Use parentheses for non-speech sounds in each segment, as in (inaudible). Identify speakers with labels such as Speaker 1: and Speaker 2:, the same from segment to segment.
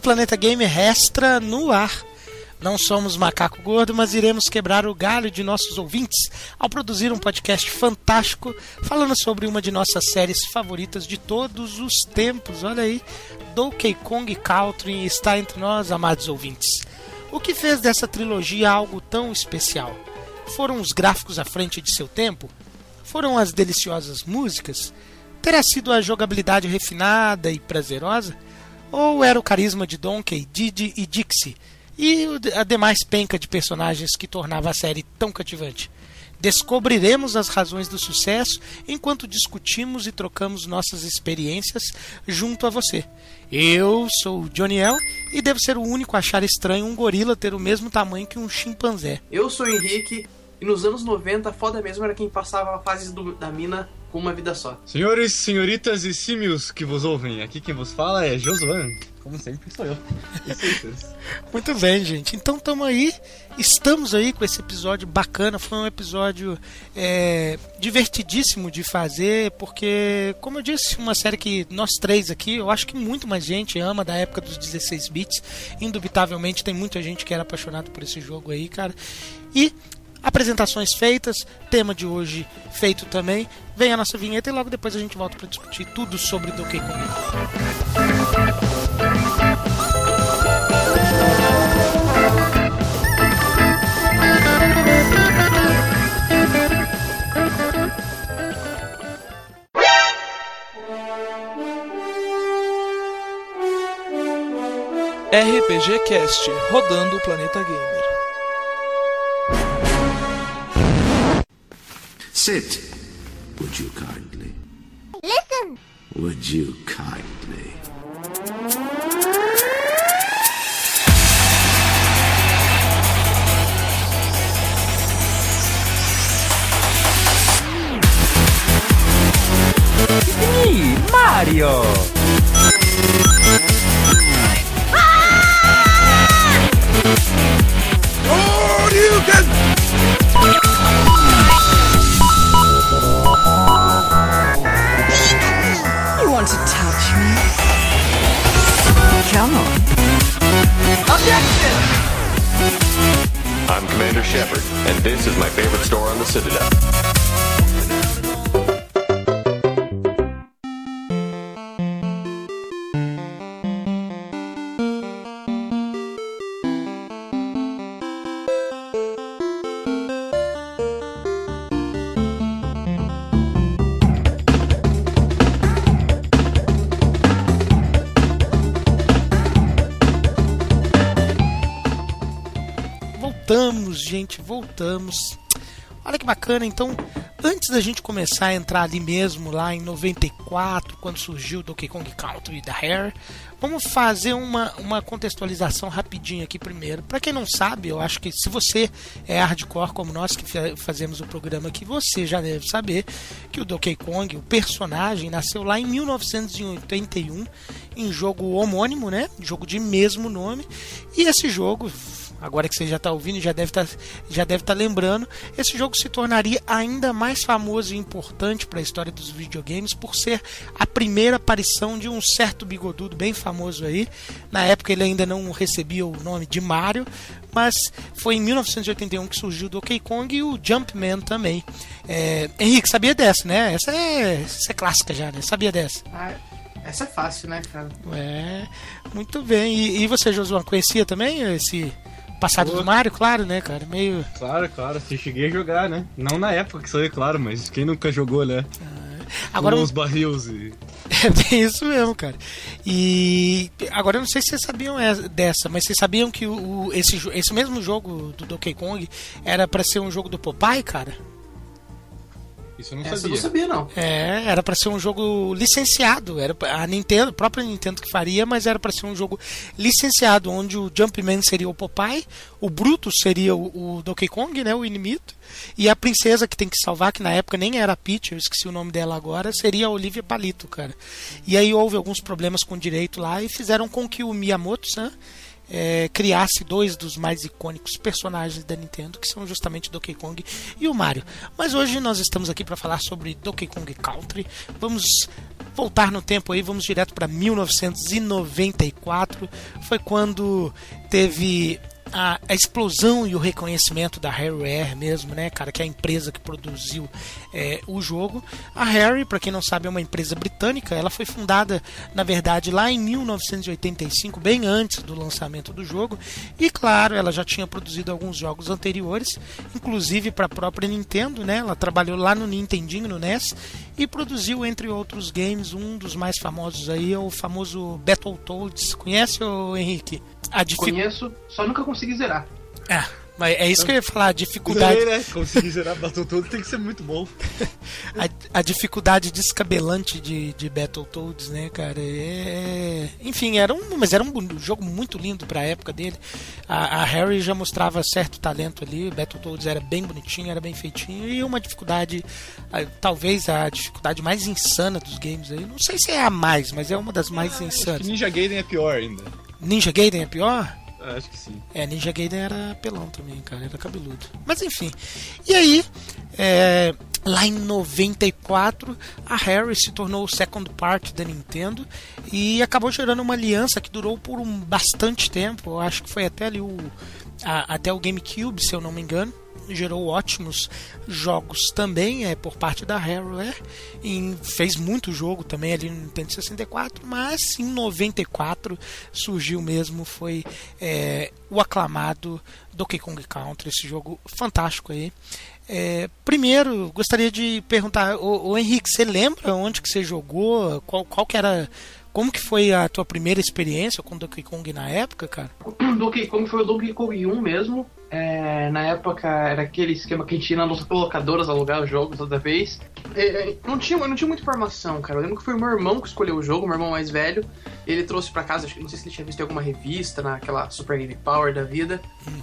Speaker 1: Planeta Gamer Extra no ar. Não somos macaco gordo, mas iremos quebrar o galho de nossos ouvintes ao produzir um podcast fantástico falando sobre uma de nossas séries favoritas de todos os tempos. Olha aí, Donkey Kong Country está entre nós, amados ouvintes. O que fez dessa trilogia algo tão especial? Foram os gráficos à frente de seu tempo? Foram as deliciosas músicas? Terá sido a jogabilidade refinada e prazerosa? Ou era o carisma de Donkey, Didi e Dixie? E a demais penca de personagens que tornava a série tão cativante? Descobriremos as razões do sucesso enquanto discutimos e trocamos nossas experiências junto a você. Eu sou o Johnny El e devo ser o único a achar estranho um gorila ter o mesmo tamanho que um chimpanzé.
Speaker 2: Eu sou o Henrique e nos anos 90 foda mesmo era quem passava a fase do, da mina com uma vida só.
Speaker 3: Senhores, senhoritas e símios que vos ouvem, aqui quem vos fala é Josuan. Como sempre sou eu. (laughs)
Speaker 1: Muito bem, gente. Então estamos aí, estamos aí com esse episódio bacana. Foi um episódio é, divertidíssimo de fazer, porque, como eu disse, uma série que nós três aqui, eu acho que muito mais gente ama da época dos 16 bits. Indubitavelmente tem muita gente que era apaixonado por esse jogo aí, cara. E apresentações feitas, tema de hoje feito também. Vem a nossa vinheta e logo depois a gente volta para discutir tudo sobre Donkey Kong.
Speaker 4: RPG Cast, rodando o planeta gamer.
Speaker 5: Sit, would you kindly? Listen, would you kindly?
Speaker 6: Me, Mario!
Speaker 7: Ah!
Speaker 8: Oh, you Shepard, and this is my favorite store on the Citadel.
Speaker 1: Gente, voltamos. Olha que bacana, então, antes da gente começar a entrar ali mesmo, lá em 94, quando surgiu o Donkey Kong Country da Rare, vamos fazer uma, uma contextualização rapidinho aqui primeiro. Para quem não sabe, eu acho que se você é hardcore como nós que fa- fazemos o programa aqui, você já deve saber que o Donkey Kong, o personagem, nasceu lá em 1981 em jogo homônimo, né? Jogo de mesmo nome. E esse jogo, agora que você já está ouvindo, já deve estar deve estar lembrando, esse jogo se tornaria ainda mais famoso e importante para a história dos videogames por ser a primeira aparição de um certo bigodudo bem famoso aí. Na época ele ainda não recebia o nome de Mario, mas foi em 1981 que surgiu o Donkey Kong e o Jumpman também. É, Henrique, sabia dessa, né? Essa é, essa é clássica já, né? Sabia dessa?
Speaker 2: Ah, essa é fácil, né, cara?
Speaker 1: É, muito bem. E, e você, Josuan, conhecia também esse passado do. Mario? Claro, né, cara? Meio.
Speaker 3: Claro, claro, eu cheguei a jogar, né? Não na época que saiu, claro, mas quem nunca jogou, né?
Speaker 1: Agora,
Speaker 3: Com os barris e. (laughs)
Speaker 1: é bem isso mesmo, cara. E agora eu não sei se vocês sabiam é- dessa, mas vocês sabiam que o, esse, esse mesmo jogo do Donkey Kong era pra ser um jogo do Popeye, cara?
Speaker 3: Isso eu não
Speaker 2: Essa eu
Speaker 3: sabia.
Speaker 2: não sabia, não.
Speaker 1: É, era pra ser um jogo licenciado. Era a Nintendo, a própria Nintendo que faria, mas era pra ser um jogo licenciado, onde o Jumpman seria o Popeye, o Brutus seria o, o Donkey Kong, né, o inimigo, e a princesa que tem que salvar, que na época nem era a Peach, eu esqueci o nome dela agora, seria a Olivia Palito, cara. E aí houve alguns problemas com o direito lá e fizeram com que o Miyamoto-san é, criasse dois dos mais icônicos personagens da Nintendo, que são justamente Donkey Kong e o Mario. Mas hoje nós estamos aqui para falar sobre Donkey Kong Country. Vamos voltar no tempo aí, vamos direto para 1994. Foi quando teve a, a, explosão e o reconhecimento da Harryware mesmo, né, cara, que é a empresa que produziu é, o jogo. A Harry, para quem não sabe, é uma empresa britânica. Ela foi fundada, na verdade, lá em 1985, bem antes do lançamento do jogo. E claro, ela já tinha produzido alguns jogos anteriores, inclusive para a própria Nintendo, né? Ela trabalhou lá no Nintendinho, no NES, e produziu entre outros games um dos mais famosos aí, é o famoso Battletoads. Conhece o Henrique?
Speaker 2: A dific... Conheço, só nunca consegui zerar.
Speaker 1: É, mas é isso que eu ia falar, a dificuldade.
Speaker 3: Zerei, né? Conseguir zerar Battletoads tem que ser muito bom. (laughs)
Speaker 1: a, a, dificuldade descabelante de, de Battletoads, né, cara? É... Enfim, era um, mas era um jogo muito lindo pra época dele. A, a Harry já mostrava certo talento ali, Battletoads era bem bonitinho, era bem feitinho, e uma dificuldade, talvez a dificuldade mais insana dos games aí. Não sei se é a mais, mas é uma das mais ah, insanas.
Speaker 3: Ninja Gaiden é pior ainda.
Speaker 1: Ninja Gaiden é pior?
Speaker 3: É, acho que sim.
Speaker 1: É, Ninja Gaiden era pelão também, cara, era cabeludo. Mas enfim. E aí, é, lá em 94, a Harry se tornou o second part da Nintendo e acabou gerando uma aliança que durou por um bastante tempo. Eu acho que foi até ali o a, até o GameCube, se eu não me engano gerou ótimos jogos também é, por parte da Harroware e fez muito jogo também ali no Nintendo 64 mas em 94 surgiu mesmo foi é, o aclamado Donkey Kong Country esse jogo fantástico aí é, primeiro gostaria de perguntar o Henrique você lembra onde que você jogou qual, qual que era como que foi a tua primeira experiência com Donkey Kong na época, cara? (clears throat)
Speaker 2: Donkey Kong foi o Donkey Kong 1 mesmo. É, na época era aquele esquema que a gente ia nas locadoras alugar os jogos toda vez. É, é, não, tinha, não tinha muita informação, cara. Eu lembro que foi meu irmão que escolheu o jogo, meu irmão mais velho. Ele trouxe para casa, não sei se ele tinha visto em alguma revista, naquela Super Game Power da vida.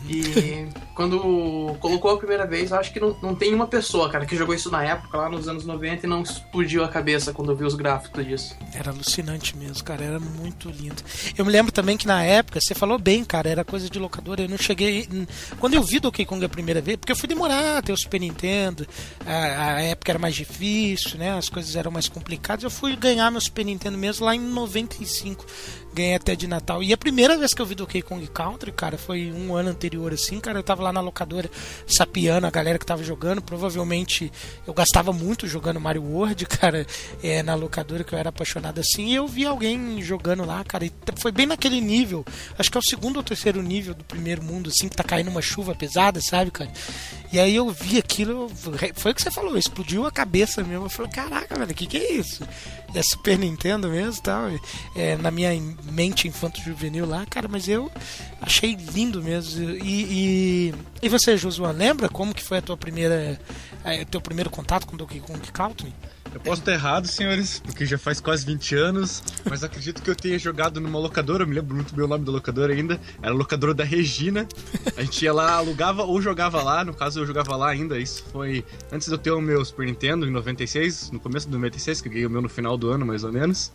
Speaker 2: E (laughs) quando colocou a primeira vez, eu acho que não, não tem uma pessoa, cara, que jogou isso na época, lá nos anos 90, e não explodiu a cabeça quando viu os gráficos disso.
Speaker 1: Era alucinante mesmo, cara. Era muito lindo. Eu me lembro também que na época, você falou bem, cara, era coisa de locadora. Eu não cheguei. Quando eu vi Donkey Kong a primeira vez, porque eu fui demorar a ter o Super Nintendo, a, a época era mais difícil, né? As coisas eram mais complicadas. Eu fui ganhar meu Super Nintendo mesmo lá em 95 ganhei até de Natal. E a primeira vez que eu vi Donkey Kong Country, cara, foi um ano anterior, assim, cara. Eu tava lá na locadora sapiando a galera que tava jogando. Provavelmente eu gastava muito jogando Mario World, (laughs) cara, é, na locadora que eu era apaixonado assim. E eu vi alguém jogando lá, cara. E foi bem naquele nível. Acho que é o segundo ou terceiro nível do primeiro mundo, assim, que tá caindo uma chuva pesada, sabe, cara? E aí eu vi aquilo, foi o que você falou, explodiu a cabeça mesmo. Eu falei, caraca, velho, o que, que é isso? É Super Nintendo mesmo tal. É, na minha mente infanto-juvenil lá, cara, mas eu achei lindo mesmo. E, e, e você, Josué, lembra como que foi a tua primeira, teu primeiro contato com Donkey Kong Country?
Speaker 3: Eu posso estar errado, senhores, porque já faz quase 20 anos, mas acredito que eu tenha jogado numa locadora, eu me lembro muito bem o nome da locadora ainda, era a locadora da Regina. A gente ia lá, alugava ou jogava lá, no caso eu jogava lá ainda, isso foi antes de eu ter o meu Super Nintendo, em 96, no começo de 96, que eu ganhei o meu no final do ano, mais ou menos.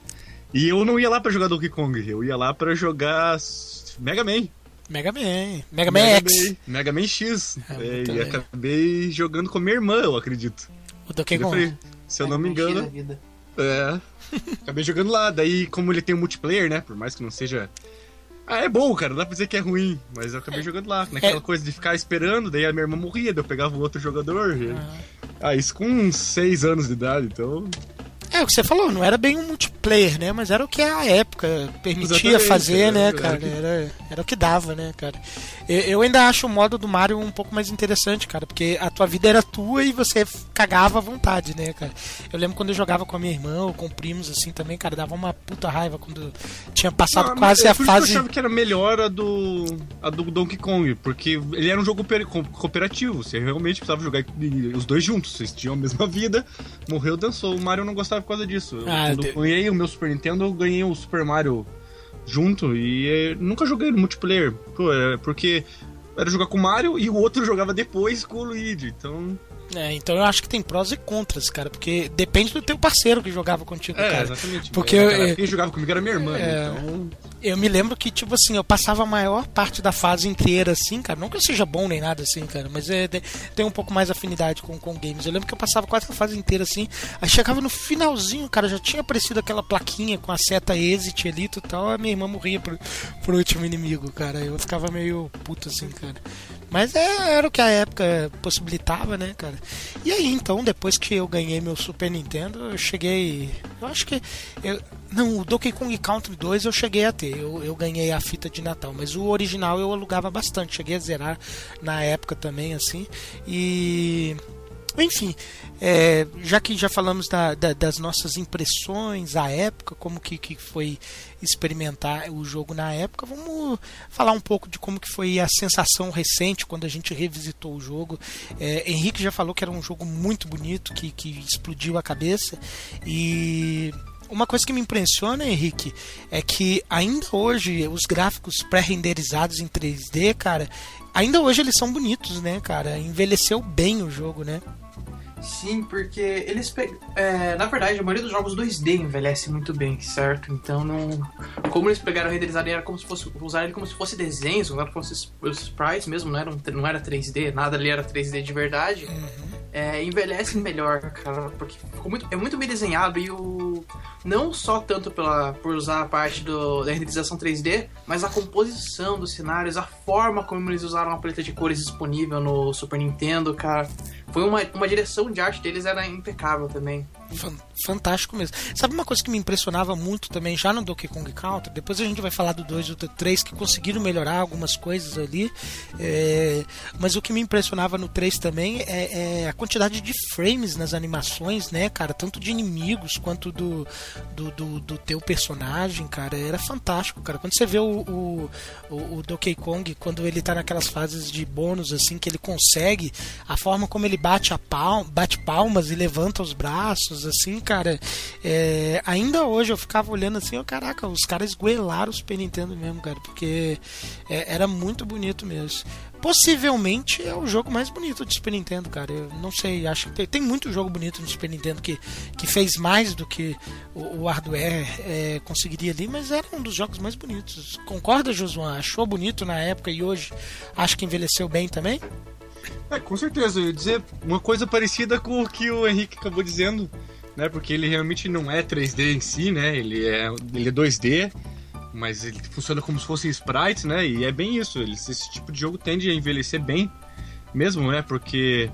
Speaker 3: E eu não ia lá para jogar Donkey Kong, eu ia lá para jogar Mega Man.
Speaker 1: Mega Man. Mega Man Mega X.
Speaker 3: Man, Mega Man X. É, e acabei jogando com minha irmã, eu acredito.
Speaker 1: O Donkey Kong.
Speaker 3: Se eu não me engano. É. Acabei jogando lá. Daí, como ele tem um multiplayer, né? Por mais que não seja. Ah, é bom, cara. Não dá pra dizer que é ruim. Mas eu acabei é. jogando lá. Naquela é. coisa de ficar esperando. Daí a minha irmã morria. Daí eu pegava o outro jogador. Ah. ah, isso com uns 6 anos de idade. Então.
Speaker 1: É o que você falou, não era bem um multiplayer, né? Mas era o que a época permitia Exatamente, fazer, é, né, cara? Era, era o que dava, né, cara? Eu ainda acho o modo do Mario um pouco mais interessante, cara, porque a tua vida era tua e você cagava à vontade, né, cara? Eu lembro quando eu jogava com a minha irmã ou com primos assim também, cara, dava uma puta raiva quando tinha passado ah, quase a fase.
Speaker 3: Eu achava que era melhor a do a do Donkey Kong, porque ele era um jogo cooperativo, você realmente precisava jogar os dois juntos, vocês tinham a mesma vida, morreu, dançou. O Mario não gostava por causa disso. Ah, quando eu ganhei o meu Super Nintendo, eu ganhei o Super Mario junto e é, nunca joguei no multiplayer. É, porque era jogar com o Mario e o outro (laughs) jogava depois com o Luigi. Então
Speaker 1: É, então eu acho que tem prós e contras, cara, porque depende do teu parceiro que jogava contigo,
Speaker 3: É,
Speaker 1: cara.
Speaker 3: exatamente.
Speaker 1: Porque
Speaker 3: Naquela
Speaker 1: eu-
Speaker 3: Quem jogava comigo era minha irmã, né?
Speaker 1: É.
Speaker 3: então.
Speaker 1: Eu me lembro que, tipo assim, eu passava a maior parte da fase inteira, assim, cara. Não que eu seja bom nem nada, assim, cara, mas é, tem um pouco mais afinidade com, com games. Eu lembro que eu passava quase a fase inteira, assim. Aí chegava no finalzinho, cara, já tinha aparecido aquela plaquinha com a seta exit ali e tal. A minha irmã morria pro, pro último inimigo, cara. Eu ficava meio puto, assim, cara. Mas é, era o que a época possibilitava, né, cara? E aí, então, depois que eu ganhei meu Super Nintendo, eu cheguei. Eu acho que. Eu, não, o Donkey Kong Country 2 eu cheguei a ter. Eu, eu ganhei a fita de Natal. Mas o original eu alugava bastante. Cheguei a zerar na época também, assim. E. Enfim, é, já que já falamos da- da- das nossas impressões à época, como que, que foi experimentar o jogo na época, vamos falar um pouco de como que foi a sensação recente quando a gente revisitou o jogo. É, Henrique já falou que era um jogo muito bonito, que, que explodiu a cabeça e uma coisa que me impressiona, Henrique, é que ainda hoje os gráficos pré-renderizados em 3D, cara, ainda hoje eles são bonitos, né, cara? Envelheceu bem o jogo, né?
Speaker 2: Sim, porque eles pe... é, na verdade a maioria dos jogos 2D envelhece muito bem, certo? Então não. Como eles pegaram renderizaram era como se fosse. usaram ele como se fosse desenhos, usaram como se fosse os sprites mesmo, não era, um- não era 3D, nada ali era 3D de verdade. É, envelhece melhor, cara, porque muito, é muito bem desenhado e o. Não só tanto pela, por usar a parte do, da renderização 3D, mas a composição dos cenários, a forma como eles usaram a paleta de cores disponível no Super Nintendo, cara. Foi uma, uma direção de arte deles era impecável também.
Speaker 1: Fan- Fantástico mesmo. Sabe uma coisa que me impressionava muito também, já no Donkey Kong Country? Depois a gente vai falar do 2 e do 3 que conseguiram melhorar algumas coisas ali. é, Mas o que me impressionava no 3 também é, é a quantidade de frames nas animações, né, cara? Tanto de inimigos quanto do, do, do, do teu personagem, cara. Era fantástico, cara. Quando você vê o, o, o, Donkey Kong, quando ele tá naquelas fases de bônus, assim, que ele consegue, a forma como ele bate, a pal bate palmas e levanta os braços, assim, cara. é, ainda hoje eu ficava olhando assim, ó, caraca, os caras esgoelaram o Super Nintendo mesmo, cara, porque é, era muito bonito mesmo. Possivelmente é o jogo mais bonito de Super Nintendo, cara. Eu não sei, acho que tem, tem muito jogo bonito no Super Nintendo que, que fez mais do que o, o hardware é, conseguiria ali, mas era um dos jogos mais bonitos. Concorda, Josuan? Achou bonito na época e hoje acho que envelheceu bem também?
Speaker 3: É, com certeza, eu ia dizer uma coisa parecida com o que o Henrique acabou dizendo, né? Porque ele realmente não é 3D em si, né? Ele é, ele é 2D, mas ele funciona como se fossem sprites, né? E é bem isso, ele, esse tipo de jogo tende a envelhecer bem mesmo, né? Porque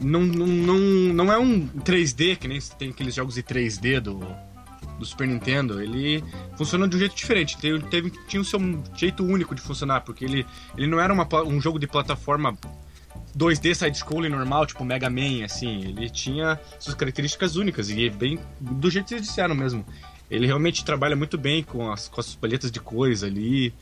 Speaker 3: não, não, não, não é um 3D, que nem tem aqueles jogos de 3D do, do Super Nintendo, ele funciona de um jeito diferente. Teve, teve, tinha o seu jeito único de funcionar, porque ele, ele não era uma, um jogo de plataforma 2D side-scrolling normal, tipo Mega Man, assim. Ele tinha suas características únicas e é bem do jeito que eles disseram mesmo. Ele realmente trabalha muito bem com as, com as palhetas de cores ali.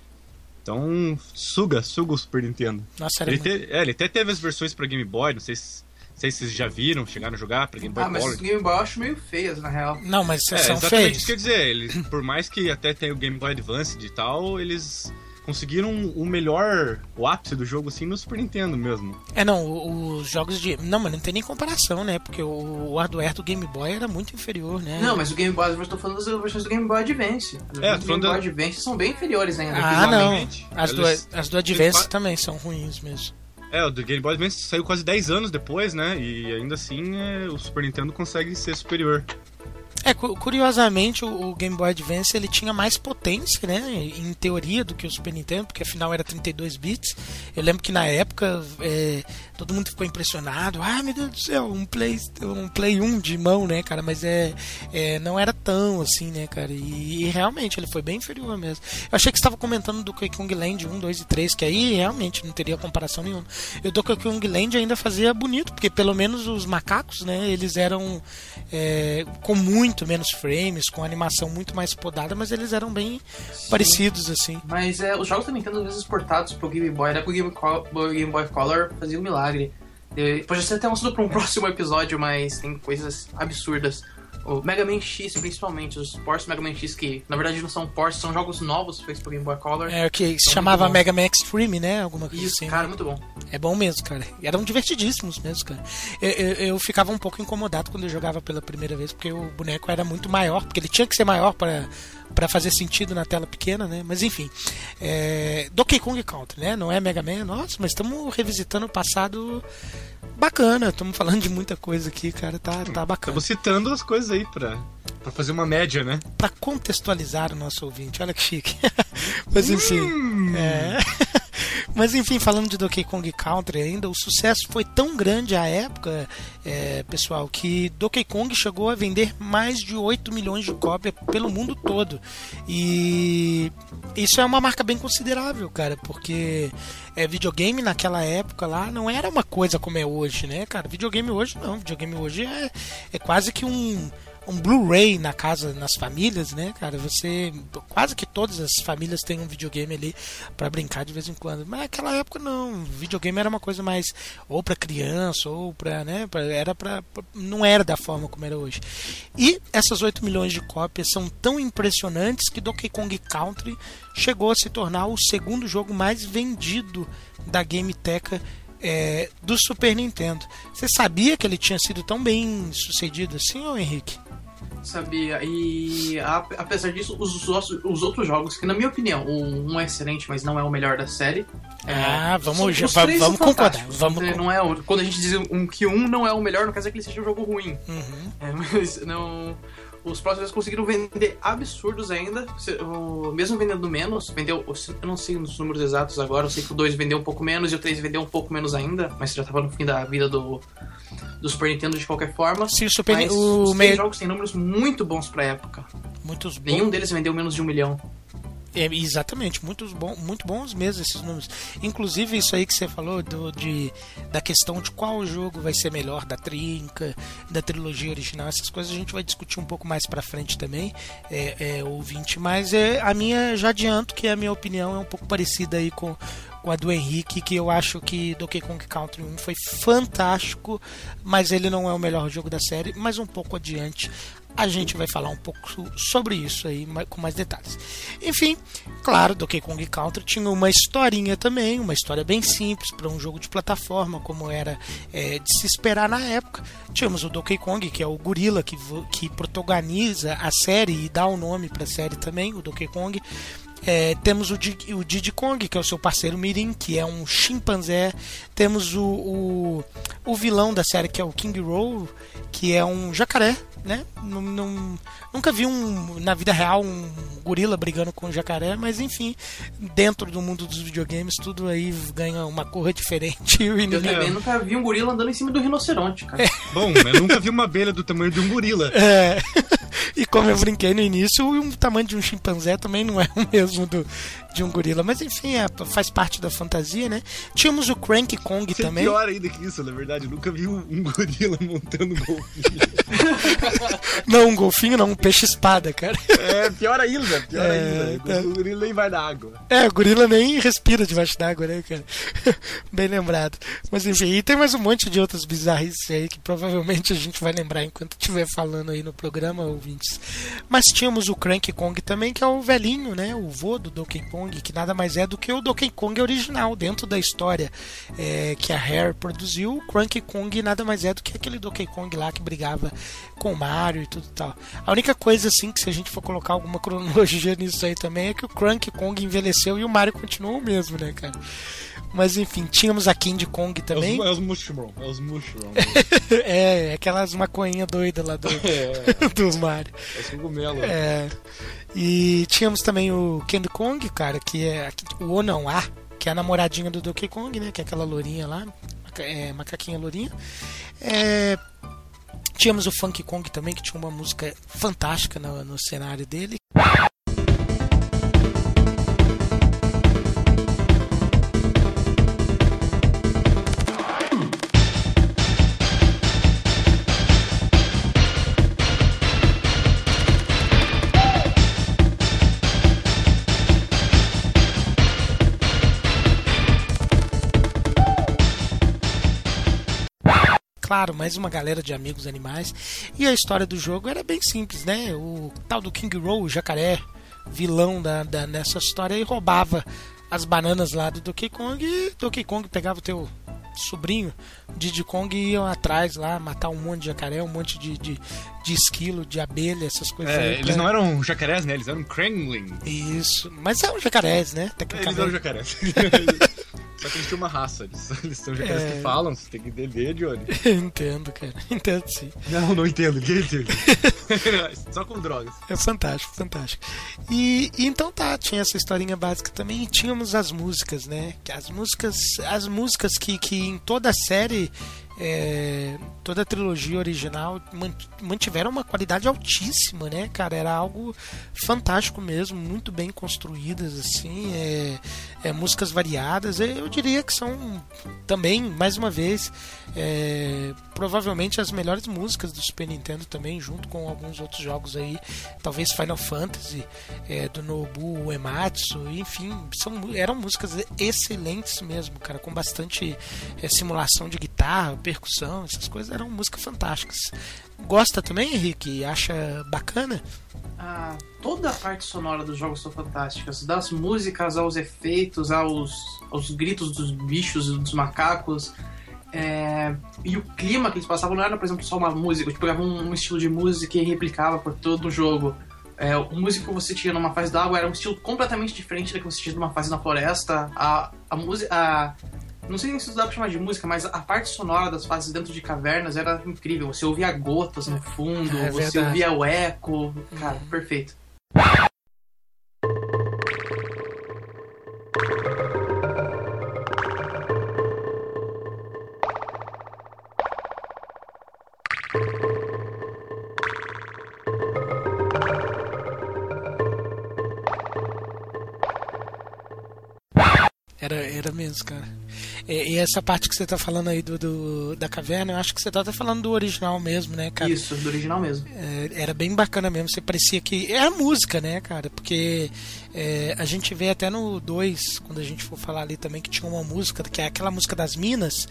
Speaker 3: Então, suga, suga o Super Nintendo.
Speaker 1: Nossa, era
Speaker 3: Ele, te- é, ele até teve as versões pra Game Boy, não sei se, não sei se vocês já viram, chegaram a jogar pra Game Boy
Speaker 2: Ah, mas
Speaker 3: Color.
Speaker 2: Game Boy eu acho meio feias, na real.
Speaker 1: Não, mas
Speaker 3: É,
Speaker 1: são
Speaker 3: exatamente
Speaker 1: feios.
Speaker 3: isso que eu ia dizer. Eles, por mais que até tenha o Game Boy Advance e tal, eles conseguiram o melhor, o ápice do jogo assim no Super Nintendo mesmo.
Speaker 1: É, não, os jogos de. Não, mas não tem nem comparação, né? Porque o, hardware do Game Boy era muito inferior, né?
Speaker 2: Não, mas o Game Boy, eu estou falando das versões do Game Boy Advance. As
Speaker 3: É,
Speaker 2: do
Speaker 3: falando
Speaker 2: Game Boy
Speaker 3: da-
Speaker 2: Advance são bem inferiores ainda.
Speaker 1: Ah, não. As do,
Speaker 3: eles-
Speaker 1: as do Advance
Speaker 3: eles
Speaker 1: também são ruins mesmo.
Speaker 3: É, o do Game Boy Advance saiu quase 10 anos depois, né? E ainda assim é, o Super Nintendo consegue ser superior.
Speaker 1: É, cu- curiosamente, o, o Game Boy Advance ele tinha mais potência, né? Em teoria, do que o Super Nintendo, porque afinal era 32 bits. Eu lembro que na época é, todo mundo ficou impressionado. Ah, meu Deus do céu, um Play, um Play 1 de mão, né, cara? Mas é, é, não era tão assim, né, cara? E, e realmente ele foi bem inferior mesmo. Eu achei que você estava comentando do Kong Land 1, 2 e 3, que aí realmente não teria comparação nenhuma. E o Donkey Kong Land ainda fazia bonito, porque pelo menos os macacos, né, eles eram é, com muito menos frames, com animação muito mais podada, mas eles eram bem parecidos, assim.
Speaker 2: Mas é, os jogos da Nintendo, às vezes exportados pro Game Boy, né, pro Game, pro Game Boy Color, faziam um milagre. Eh, Pode ser até um assunto pra um (laughs) próximo episódio, mas tem coisas absurdas. O Mega Man X, principalmente, os ports Mega Man X, que na verdade não são ports, são jogos novos feitos por Game Boy Color.
Speaker 1: É o que se chamava. Mega Man Extreme, né? Alguma coisa
Speaker 2: Isso,
Speaker 1: assim.
Speaker 2: cara, muito bom.
Speaker 1: É bom mesmo, cara. E eram divertidíssimos mesmo, cara. Eu, eu, eu ficava um pouco incomodado quando eu jogava pela primeira vez, porque o boneco era muito maior, porque ele tinha que ser maior para para fazer sentido na tela pequena, né? Mas enfim, é... Donkey Kong Country, né? Não é Mega Man, nossa, mas estamos revisitando o passado bacana. Estamos falando de muita coisa aqui, cara. Tá, tá bacana.
Speaker 3: Estamos citando as coisas aí pra, pra fazer uma média, né?
Speaker 1: Para contextualizar o nosso ouvinte, olha que chique. (laughs) mas enfim, é. Mas enfim, falando de Donkey Kong Country ainda, o sucesso foi tão grande à época, é, pessoal, que Donkey Kong chegou a vender mais de 8 milhões de cópias pelo mundo todo. E isso é uma marca bem considerável, cara, porque é, videogame naquela época lá não era uma coisa como é hoje, né, cara? Videogame hoje não, videogame hoje é, é quase que um um Blu-ray na casa, nas famílias, né, cara? Você quase que todas as famílias têm um videogame ali pra brincar de vez em quando. Mas naquela época não, videogame era uma coisa mais ou pra criança ou pra, né, pra, era para não era da forma como era hoje. E essas 8 milhões de cópias são tão impressionantes que Donkey Kong Country chegou a se tornar o segundo jogo mais vendido da GameTeka é, do Super Nintendo. Você sabia que ele tinha sido tão bem sucedido assim, ô Henrique?
Speaker 2: Sabia. E a- apesar disso, os, os, os outros jogos, que na minha opinião, um, um é excelente, mas não é o melhor da série. é,
Speaker 1: Ah, vamos-
Speaker 2: são-
Speaker 1: já- vamos concordar, vamos
Speaker 2: Não é quando a gente diz um, que um não é o melhor, não quer dizer que ele seja um jogo ruim.
Speaker 1: Uhum.
Speaker 2: É, (laughs) mas não. Os próximos eles conseguiram vender absurdos ainda. Mesmo vendendo menos, vendeu. Eu não sei os números exatos agora, eu sei que o 2 vendeu um pouco menos e o 3 vendeu um pouco menos ainda, mas já tava no fim da vida do, do Super Nintendo de qualquer forma.
Speaker 1: O Super
Speaker 2: Mas
Speaker 1: o
Speaker 2: os três
Speaker 1: meio
Speaker 2: jogos têm números muito bons pra época.
Speaker 1: muitos
Speaker 2: Nenhum
Speaker 1: bons,
Speaker 2: deles vendeu menos de um milhão.
Speaker 1: É, exatamente, muitos bons, muito bons mesmo esses números. Inclusive isso aí que você falou do, de da questão de qual jogo vai ser melhor da trinca, da trilogia original, essas coisas a gente vai discutir um pouco mais pra frente também, é, é, ouvinte. Mas é, a minha já adianto que a minha opinião é um pouco parecida aí com com a do Henrique, que eu acho que Donkey Kong Country 1 foi fantástico, mas ele não é o melhor jogo da série, mas um pouco adiante a gente vai falar um pouco sobre isso aí com mais detalhes. Enfim, claro, Donkey Kong Country tinha uma historinha também, uma história bem simples para um jogo de plataforma, como era é, de se esperar na época. Tínhamos o Donkey Kong, que é o gorila que, que protagoniza a série e dá o nome para a série também, o Donkey Kong. É, temos o, Di- o Diddy Kong, que é o seu parceiro Mirim, que é um chimpanzé. Temos o, o, o vilão da série, que é o King Roll, que é um jacaré, né? Não, não- nunca vi um, na vida real um gorila brigando com um jacaré, mas enfim, dentro do mundo dos videogames, tudo aí ganha uma cor diferente. (laughs) E o
Speaker 2: Eu também nunca vi um gorila andando em cima do rinoceronte, cara.
Speaker 3: Bom, eu nunca vi uma abelha do tamanho de um gorila.
Speaker 1: É. E como eu brinquei no início, o tamanho de um chimpanzé também não é o mesmo do, de um gorila. Mas enfim, é, faz parte da fantasia, né? Tínhamos o Cranky Kong
Speaker 3: Tem
Speaker 1: também.
Speaker 3: pior ainda que isso, na verdade. Eu nunca vi um, um (laughs) gorila montando um golfinho. (laughs)
Speaker 1: Não, um golfinho, não, um peixe-espada, cara.
Speaker 3: É, pior ainda, pior
Speaker 1: É,
Speaker 3: ainda.
Speaker 1: tá.
Speaker 3: O gorila nem vai na água.
Speaker 1: É, o gorila nem respira debaixo d'água, né, cara? (laughs) Bem lembrado. Mas enfim, e tem mais um monte de outras bizarrices aí que provavelmente a gente vai lembrar enquanto estiver falando aí no programa, ouvintes. Mas tínhamos o Cranky Kong também, que é o velhinho, né? O vô do Donkey Kong, que nada mais é do que o Donkey Kong original, dentro da história é, que a Rare produziu. O Cranky Kong nada mais é do que aquele Donkey Kong lá que brigava com o Mario e tudo tal. A única coisa, assim, que se a gente for colocar alguma (laughs) cronologia nisso aí também, é que o Cranky Kong envelheceu e o Mario continuou o mesmo, né, cara? Mas enfim, tínhamos a King Kong
Speaker 3: É
Speaker 1: também.
Speaker 3: os, é os mushroom, é os mushroom. (laughs)
Speaker 1: É, aquelas maconhinhas doidas lá do, (laughs)
Speaker 3: é, (laughs)
Speaker 1: do Mario.
Speaker 3: é os cogumelos.
Speaker 1: É. E tínhamos também o Candy Kong, cara, que é o ou não a, que é a namoradinha do Donkey Kong, né? Que é aquela lourinha lá, é, macaquinha lourinha. É, tínhamos o Funk Kong também, que tinha uma música fantástica no, no cenário dele. Claro, mais uma galera de amigos animais. E a história do jogo era bem simples, né? O tal do King Roll, o jacaré, vilão da, da, nessa história, e roubava as bananas lá do Donkey Kong e Donkey Kong pegava o teu sobrinho, Diddy Kong iam atrás lá, matar um monte de jacaré, um monte de, de, de esquilo, de abelha, essas coisas
Speaker 3: É,
Speaker 1: aí.
Speaker 3: eles
Speaker 1: pra-
Speaker 3: não eram jacarés, né? Eles eram kremlin.
Speaker 1: Isso, mas é um jacarés, né?
Speaker 3: Eles
Speaker 1: Tecnicamente.
Speaker 3: eram jacarés. (laughs) Só que eles tinham uma raça. Eles, (laughs) eles são jacarés
Speaker 1: É.
Speaker 3: que falam, você tem que entender, Johnny. (laughs)
Speaker 1: Entendo, cara. (laughs) Entendo sim.
Speaker 3: Não, não entendo, ninguém entende. Só com drogas.
Speaker 1: É fantástico, fantástico. E, e então tá, tinha essa historinha básica também e tínhamos as músicas, né? Que As músicas, as músicas que, que em toda a série, é, toda a trilogia original man- mantiveram uma qualidade altíssima, né, cara? Era algo fantástico mesmo, muito bem construídas, assim, é, é, músicas variadas. Eu diria que são também, mais uma vez, é, provavelmente as melhores músicas do Super Nintendo também, junto com alguns outros jogos aí, talvez Final Fantasy, é, do Nobu Uematsu, enfim, são, eram músicas excelentes mesmo, cara, com bastante é, simulação de guitarra, percussão, essas coisas eram músicas fantásticas. Gosta também, Henrique? Acha bacana?
Speaker 2: Ah, toda a parte sonora dos jogos são fantásticas. Das músicas aos efeitos, aos, aos gritos dos bichos e dos macacos. É, e o clima que eles passavam não era, por exemplo, só uma música. Tipo, pegava um, um estilo de música e replicava por todo o jogo. É, o músico que você tinha numa fase da água era um estilo completamente diferente da que você tinha numa fase na floresta. A, a música. Não sei nem se dá pra chamar de música, mas a parte sonora das fases dentro de cavernas era incrível. Você ouvia gotas no fundo,
Speaker 1: É
Speaker 2: você ouvia o eco. Cara, perfeito.
Speaker 1: Mesmo, cara. E, e essa parte que você tá falando aí do, do- da caverna, eu acho que você tá até falando do original mesmo, né, cara?
Speaker 2: Isso, do original mesmo.
Speaker 1: É, era bem bacana mesmo. Você parecia que. Era música, né, cara? Porque é, a gente vê até no 2, quando a gente for falar ali também, que tinha uma música, que é aquela música das Minas,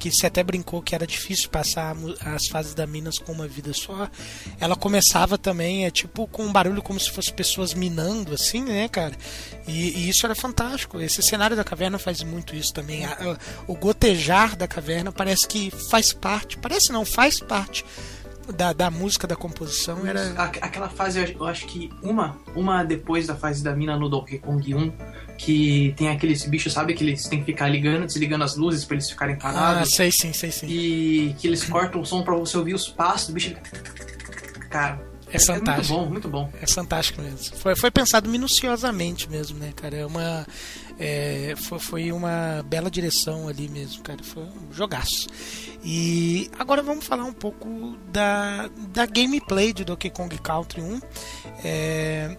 Speaker 1: que você até brincou que era difícil passar a as fases da Minas com uma vida só. Ela começava também, é tipo com um barulho como se fosse pessoas minando, assim, né, cara? E, e isso era fantástico. Esse cenário da caverna faz muito isso também. O gotejar da caverna parece que faz parte, parece não, faz parte da, da música, da composição. Era.
Speaker 2: Aquela fase, eu acho- que uma, uma depois da fase da mina no Donkey Kong 1, que tem aqueles bichos, sabe? Que eles têm que ficar ligando, desligando as luzes pra eles ficarem
Speaker 1: Ah,
Speaker 2: parados.
Speaker 1: sei sim, sei sim.
Speaker 2: e que eles cortam o som pra você ouvir os passos do bicho. Cara,
Speaker 1: É fantástico.
Speaker 2: muito bom, muito bom.
Speaker 1: É fantástico mesmo. Foi, foi pensado minuciosamente mesmo, né, cara? É uma, é, foi, foi uma bela direção ali mesmo, cara. Foi um jogaço. E agora vamos falar um pouco da, da gameplay de Donkey Kong Country 1. É,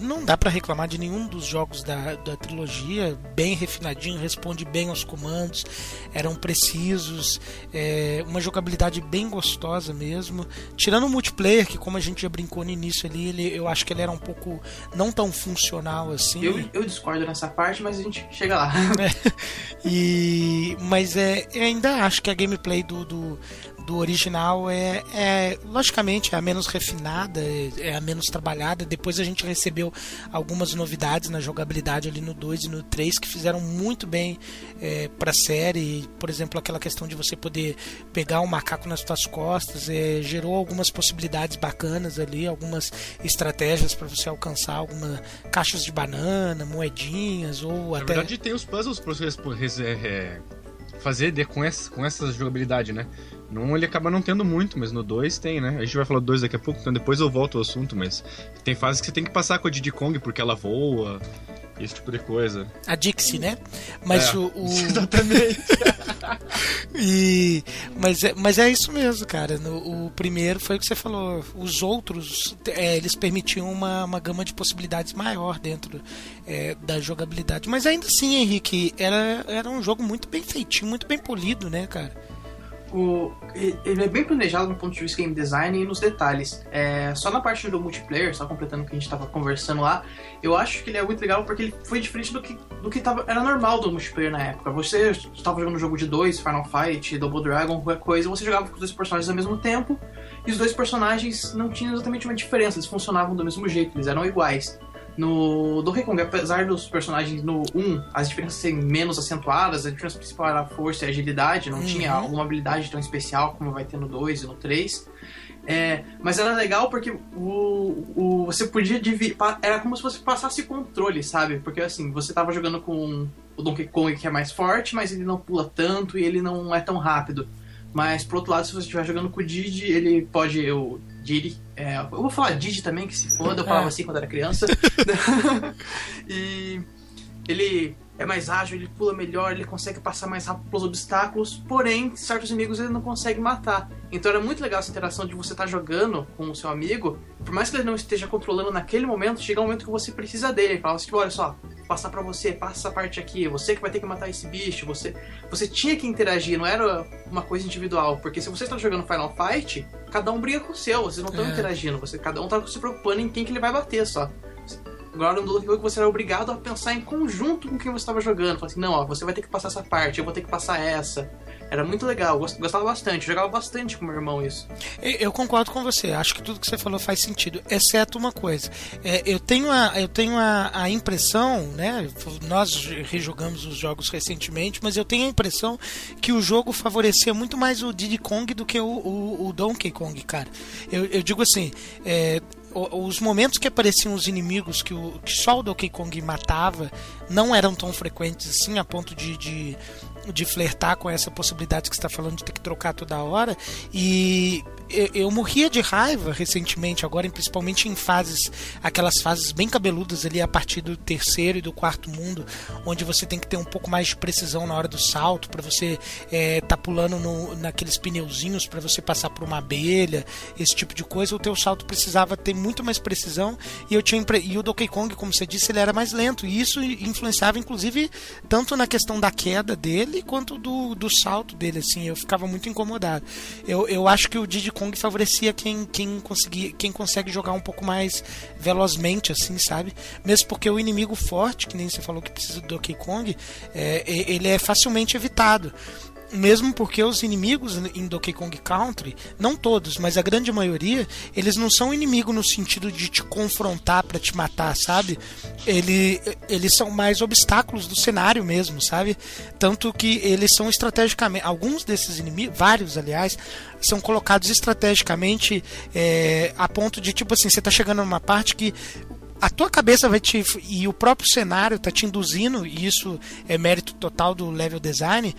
Speaker 1: não dá pra reclamar de nenhum dos jogos da, da trilogia, bem refinadinho, responde bem aos comandos, eram precisos, é, uma jogabilidade bem gostosa mesmo. Tirando o multiplayer, que como a gente já brincou no início ali, ele, eu acho que ele era um pouco não tão funcional assim.
Speaker 2: Eu, eu discordo nessa parte, mas a gente chega lá. (laughs)
Speaker 1: E, mas é, eu ainda acho que a gameplay do, do, do original é, é, logicamente, é a menos refinada, é, é a menos trabalhada. Depois a gente recebeu algumas novidades na jogabilidade ali no 2 e no 3 que fizeram muito bem é, para a série. Por exemplo, aquela questão de você poder pegar um macaco nas suas costas, é, gerou algumas possibilidades bacanas ali, algumas estratégias para você alcançar algumas caixas de banana, moedinhas ou
Speaker 3: Na
Speaker 1: até.
Speaker 3: verdade, tem os puzzles pra você é, é, fazer com, essa, com essa jogabilidade, né? No 1 ele acaba não tendo muito, mas no 2 tem, né? A gente vai falar do 2 daqui a pouco, então depois eu volto ao assunto, mas tem fases que você tem que passar com a Diddy Kong porque ela voa, esse tipo de coisa.
Speaker 1: a Dixie, né? Mas
Speaker 3: É,
Speaker 1: o, o- (laughs)
Speaker 3: Exatamente. (laughs)
Speaker 1: e mas é, mas é isso mesmo, cara. No, o primeiro foi o que você falou. Os outros é, eles permitiam uma, uma gama de possibilidades maior dentro é, da jogabilidade. Mas ainda assim, Henrique, era, era um jogo muito bem feitinho, muito bem polido, né, cara?
Speaker 2: O, ele é bem planejado no ponto de vista game design e nos detalhes. É, só na parte do multiplayer, só completando o que a gente estava conversando lá, eu acho que ele é muito legal porque ele foi diferente do que, do que tava, era normal do multiplayer na época. Você estava jogando um jogo de dois, Final Fight, Double Dragon, qualquer coisa, você jogava com os dois personagens ao mesmo tempo e os dois personagens não tinham exatamente uma diferença, eles funcionavam do mesmo jeito, eles eram iguais. No Donkey Kong, apesar dos personagens no 1, as diferenças serem menos acentuadas, a diferença principal era a força e a agilidade, não uhum. tinha alguma habilidade tão especial como vai ter no 2 e no 3. É, mas era legal porque o, o, você podia dividir. Era como se você passasse controle, sabe? Porque assim, você tava jogando com o Donkey Kong que é mais forte, mas ele não pula tanto e ele não é tão rápido. Mas, por outro lado, se você estiver jogando com o Didi, ele pode. O Didi. É, eu vou falar Didi também, que se foda, eu falava é. assim quando era criança. (laughs) (laughs) e ele é mais ágil, ele pula melhor, ele consegue passar mais rápido pelos obstáculos, porém, certos inimigos ele não consegue matar. Então era muito legal essa interação de você estar tá jogando com o seu amigo, por mais que ele não esteja controlando naquele momento, chega um momento que você precisa dele. Ele fala assim: olha só, passar para você, passa essa parte aqui, você que vai ter que matar esse bicho, você você tinha que interagir, não era uma coisa individual, porque se você está jogando Final Fight, cada um briga com o seu, vocês não estão é. interagindo, você cada um está se preocupando em quem que ele vai bater só. Agora no Donkey Kong você era obrigado a pensar em conjunto com quem você estava jogando. Falar assim, não, ó, você vai ter que passar essa parte, eu vou ter que passar essa. Era muito legal, gostava bastante, jogava bastante com meu irmão isso.
Speaker 1: Eu concordo com você, acho que tudo que você falou faz sentido, exceto uma coisa. É, eu tenho, a, eu tenho a, a, impressão, né? Nós rejogamos os jogos recentemente, mas eu tenho a impressão que o jogo favorecia muito mais o Diddy Kong do que o, o, o Donkey Kong, cara. Eu, eu digo assim, é, os momentos que apareciam os inimigos que, o, que só o Donkey Kong matava não eram tão frequentes assim, a ponto de, de, de flertar com essa possibilidade que está falando de ter que trocar toda hora. E eu, morria de raiva recentemente, agora principalmente em fases, aquelas fases bem cabeludas ali a partir do terceiro e do quarto mundo, onde você tem que ter um pouco mais de precisão na hora do salto, para você é, tá pulando no, naqueles pneuzinhos para você passar por uma abelha, esse tipo de coisa. O teu salto precisava ter muito mais precisão e eu tinha e o Donkey Kong, como você disse, ele era mais lento e isso influenciava inclusive tanto na questão da queda dele quanto do, do salto dele, assim, eu ficava muito incomodado. Eu, eu acho que o Diddy Kong favorecia quem, quem, conseguia, quem consegue jogar um pouco mais velozmente, assim, sabe? Mesmo porque o inimigo forte, que nem você falou que precisa do Donkey Kong, é, ele é facilmente evitado mesmo porque os inimigos em Donkey Kong Country, não todos, mas a grande maioria, eles não são inimigo no sentido de te confrontar para te matar, sabe? Ele, eles são mais obstáculos do cenário mesmo, sabe? Tanto que eles são estrategicamente, alguns desses inimigos, vários aliás, são colocados estrategicamente é, a ponto de tipo assim, você tá chegando numa parte que a tua cabeça vai te e o próprio cenário tá te induzindo e isso é mérito total do level design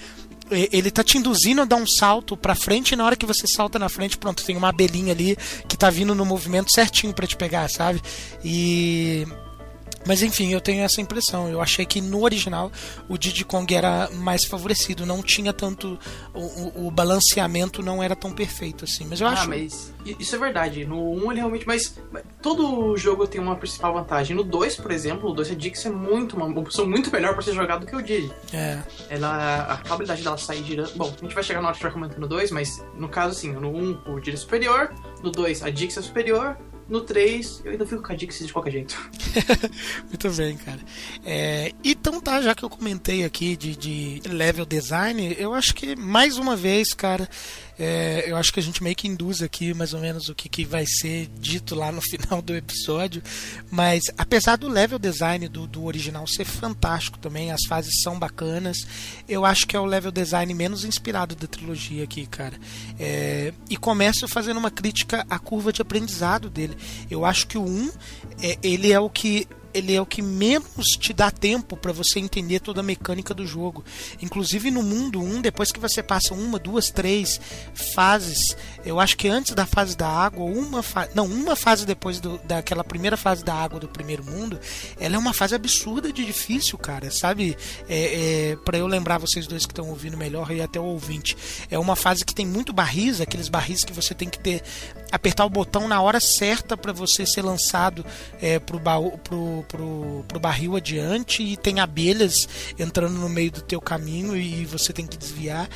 Speaker 1: ele tá te induzindo a dar um salto para frente e na hora que você salta na frente, pronto, tem uma abelhinha ali que tá vindo no movimento certinho para te pegar, sabe? E mas enfim, eu tenho essa impressão. Eu achei que no original o Diddy Kong era mais favorecido, não tinha tanto. O, o, balanceamento não era tão perfeito assim. Mas eu
Speaker 2: ah,
Speaker 1: acho.
Speaker 2: mas isso é verdade. No 1 ele realmente. Mas todo jogo tem uma principal vantagem. No 2, por exemplo, o 2 a Dix é muito, uma opção muito melhor para ser jogado do que o Diddy.
Speaker 1: É.
Speaker 2: Ela, a probabilidade dela sair girando. Bom, a gente vai chegar na hora comentando no 2, mas no caso assim, no 1 o Diddy é superior, no 2 a Dix é superior, no 3, eu ainda fico com a Dixie de qualquer jeito. (laughs)
Speaker 1: Muito bem, cara. É, então tá, já que eu comentei aqui de, de level design, eu acho que mais uma vez, cara, é, eu acho que a gente meio que induz aqui mais ou menos o que, que vai ser dito lá no (laughs) final do episódio. Mas apesar do level design do, do original ser fantástico também, as fases são bacanas, eu acho que é o level design menos inspirado da trilogia aqui, cara. É, e começo fazendo uma crítica à curva de aprendizado dele. Eu acho que o 1 é, ele é o que ele é o que menos te dá tempo para você entender toda a mecânica do jogo. Inclusive no mundo 1, depois que você passa uma, duas, três fases, eu acho que antes da fase da água, uma fa... não, uma fase depois do, daquela primeira fase da água do primeiro mundo, ela é uma fase absurda de difícil, cara, sabe? É, é para eu lembrar vocês dois que estão ouvindo melhor e até o ouvinte, é uma fase que tem muito barris, aqueles barris que você tem que ter apertar o botão na hora certa para você ser lançado é, pro, baú, pro, pro, pro barril adiante e tem abelhas entrando no meio do teu caminho e você tem que desviar.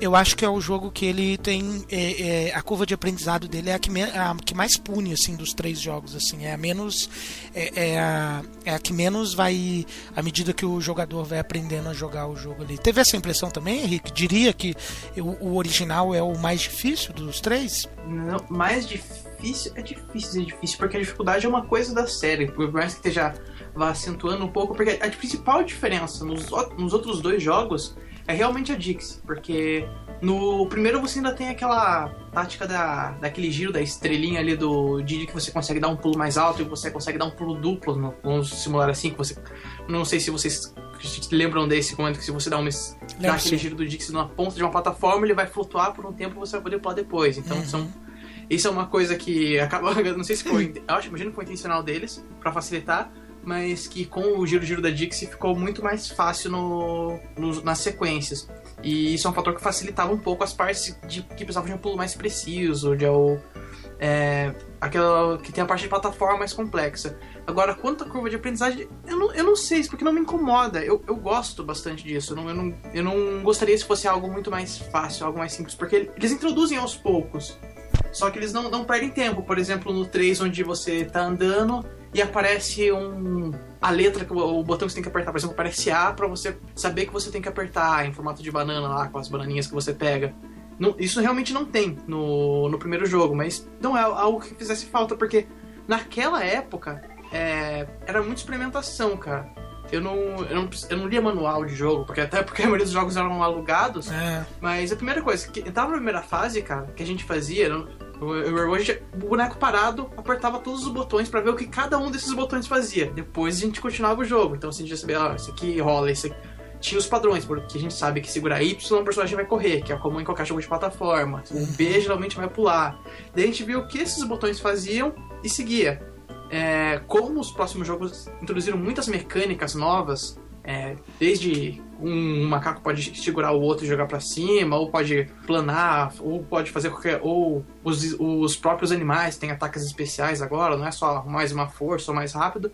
Speaker 1: eu acho que é o jogo que ele tem é, é, a curva de aprendizado dele é a que, me, a que mais pune assim dos três jogos assim. É a menos é, é, a, é a que menos vai à medida que o jogador vai aprendendo a jogar o jogo ali. Teve essa impressão também Henrique? Diria que o, o original é o mais difícil dos três?
Speaker 2: Não, mais difícil é difícil é difícil porque a dificuldade é uma coisa da série por mais que esteja vá acentuando um pouco porque a principal diferença nos, nos outros dois jogos é realmente a Dixie, porque no primeiro você ainda tem aquela tática da, daquele giro da estrelinha ali do Didi que você consegue dar um pulo mais alto e você consegue dar um pulo duplo, no, vamos simular assim, que você. Não sei se vocês lembram desse momento que se você dá, uma, dá aquele giro do Dixie na ponta de uma plataforma, ele vai flutuar por um tempo e você vai poder pular depois. Então
Speaker 1: Uhum.
Speaker 2: são. Isso é uma coisa que acaba. (laughs) Não sei se foi. Eu acho, imagino que foi intencional deles, pra facilitar mas que com o giro-giro da Dixie ficou muito mais fácil no, no- nas sequências. E isso é um fator que facilitava um pouco as partes de, que precisavam de um pulo mais preciso, de ao, é, aquela que tem a parte de plataforma mais complexa. Agora, quanto à curva de aprendizagem, eu não, eu não sei, porque não me incomoda. Eu, eu gosto bastante disso. Eu não, eu, não, eu não gostaria se fosse algo muito mais fácil, algo mais simples, porque eles introduzem aos poucos. Só que eles não, não perdem tempo. Por exemplo, no 3, onde você tá andando e aparece um a letra, o, botão que você tem que apertar. Por exemplo, aparece A pra você saber que você tem que apertar em formato de banana lá, com as bananinhas que você pega. Não- isso realmente não tem no, no primeiro jogo, mas não é algo que fizesse falta, porque naquela época é, era muita experimentação, cara. Eu não, eu, não, eu não lia manual de jogo, porque até porque a maioria dos jogos eram alugados.
Speaker 1: É.
Speaker 2: Mas a primeira coisa, que tava na primeira fase, cara, que a gente fazia, era- eu, hoje, o boneco parado apertava todos os botões pra ver o que cada um desses botões fazia. Depois a gente continuava o jogo. Então assim, a gente já sabia, ah, isso aqui rola, isso aqui. Tinha os padrões, porque a gente sabe que segurar Y o personagem vai correr, que é comum em qualquer jogo de plataforma. O B geralmente vai pular. Daí a gente viu o que esses botões faziam e seguia. É, como os próximos jogos introduziram muitas mecânicas novas, é, desde um macaco pode segurar o outro e jogar pra cima, ou pode planar, ou pode fazer qualquer. Ou os, os próprios animais têm ataques especiais agora, não é só mais uma força ou mais rápido.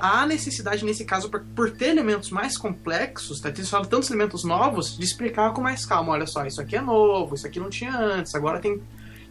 Speaker 2: Há necessidade, nesse caso, por, por ter elementos mais complexos, tá adicionado tantos elementos novos, de explicar com mais calma. Olha só, isso aqui é novo, isso aqui não tinha antes, agora tem